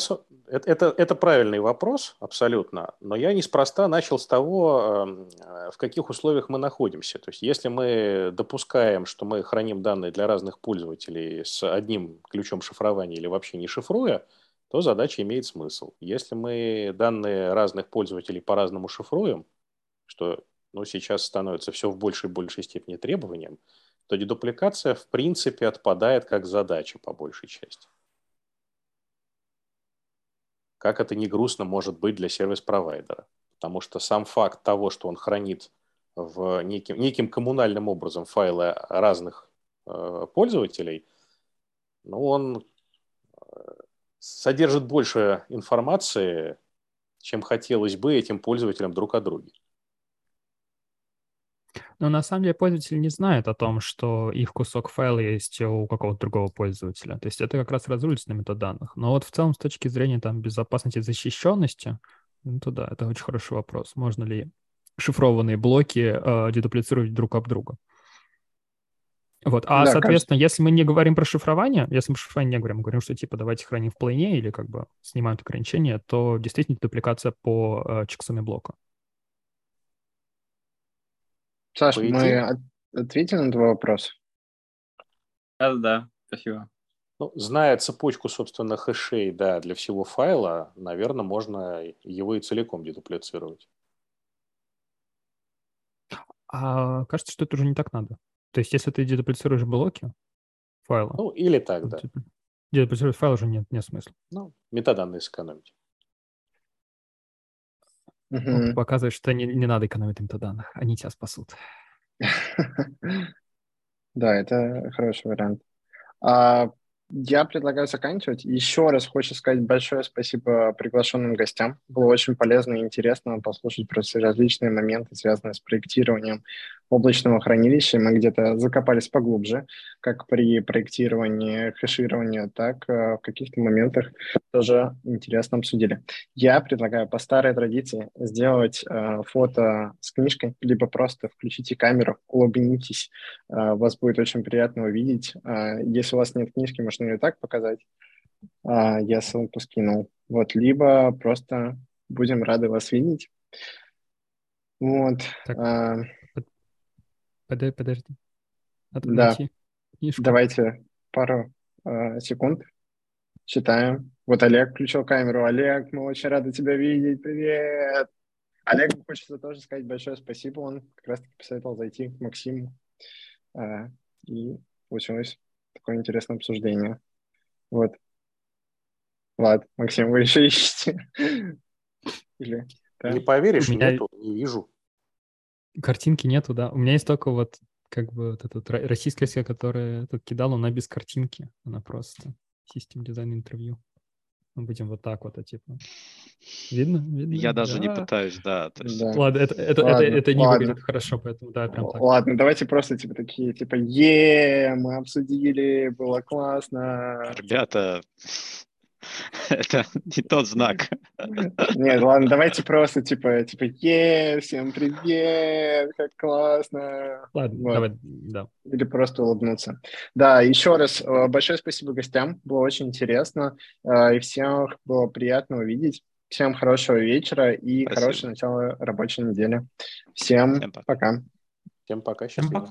это, это, это правильный вопрос, абсолютно, но я неспроста начал с того, эм, в каких условиях мы находимся. То есть если мы допускаем, что мы храним данные для разных пользователей с одним ключом шифрования или вообще не шифруя, то задача имеет смысл. Если мы данные разных пользователей по-разному шифруем, что ну, сейчас становится все в большей и большей степени требованием, то дедупликация в принципе отпадает как задача по большей части как это не грустно может быть для сервис-провайдера. Потому что сам факт того, что он хранит в неким, неким коммунальным образом файлы разных э, пользователей, ну, он э, содержит больше информации, чем хотелось бы этим пользователям друг о друге. Но на самом деле пользователь не знает о том, что их кусок файла есть у какого-то другого пользователя. То есть это как раз разрулится на метаданных. Но вот в целом с точки зрения там, безопасности и защищенности, ну, то да, это очень хороший вопрос. Можно ли шифрованные блоки э, дедуплицировать друг об друга? Вот. А, да, соответственно, кажется... если мы не говорим про шифрование, если мы про шифрование не говорим, мы говорим, что типа давайте храним в плейне или как бы снимаем ограничения, то действительно дупликация по э, чексуме блока. Саш, мы ответили на твой вопрос? Да, да, спасибо. Ну, зная цепочку, собственно, хэшей, да, для всего файла, наверное, можно его и целиком дедуплицировать. А кажется, что это уже не так надо. То есть, если ты дедуплицируешь блоки файла... Ну, или так, да. Типа, дедуплицировать файл уже нет, нет смысла. Ну, метаданные сэкономить. Угу. Показывает, что не, не надо экономить метаданных, они тебя спасут. Да, это хороший вариант. А, я предлагаю заканчивать. Еще раз хочу сказать большое спасибо приглашенным гостям. Было очень полезно и интересно послушать про различные моменты, связанные с проектированием облачного хранилища. Мы где-то закопались поглубже, как при проектировании хэширования, так э, в каких-то моментах тоже интересно обсудили. Я предлагаю по старой традиции сделать э, фото с книжкой, либо просто включите камеру, улыбнитесь. Э, вас будет очень приятно увидеть. Э, если у вас нет книжки, можно ее так показать. Э, я ссылку скинул. Вот, либо просто будем рады вас видеть. Вот. Так. Подожди, подожди. да. Книжку. Давайте пару э, секунд. Читаем. Вот Олег включил камеру. Олег, мы очень рады тебя видеть. Привет! Олегу хочется тоже сказать большое спасибо. Он как раз-таки посоветовал зайти к Максиму. Э, и получилось такое интересное обсуждение. Вот. Влад, Максим, вы еще ищете? Или, да? Не поверишь, меня... нету, не вижу. Картинки нету, да. У меня есть только вот как бы вот эта российская версия, которая тут кидал, она без картинки. Она просто систем дизайн интервью. Мы будем вот так вот, а типа. Видно? Видно? Я даже да. не пытаюсь, да. То есть... да. Ладно, это, это, ладно, это, это не ладно. выглядит хорошо, поэтому да, прям так. Ладно, давайте просто типа такие, типа, е мы обсудили, было классно. Ребята, Это не тот знак. Нет, ладно, давайте просто типа, типа, е, всем привет, как классно. Ладно, вот. давай, да. Или просто улыбнуться. Да, еще раз э, большое спасибо гостям, было очень интересно, э, и всем было приятно увидеть. Всем хорошего вечера и спасибо. хорошего начала рабочей недели. Всем, всем пока. Всем пока, счастливо.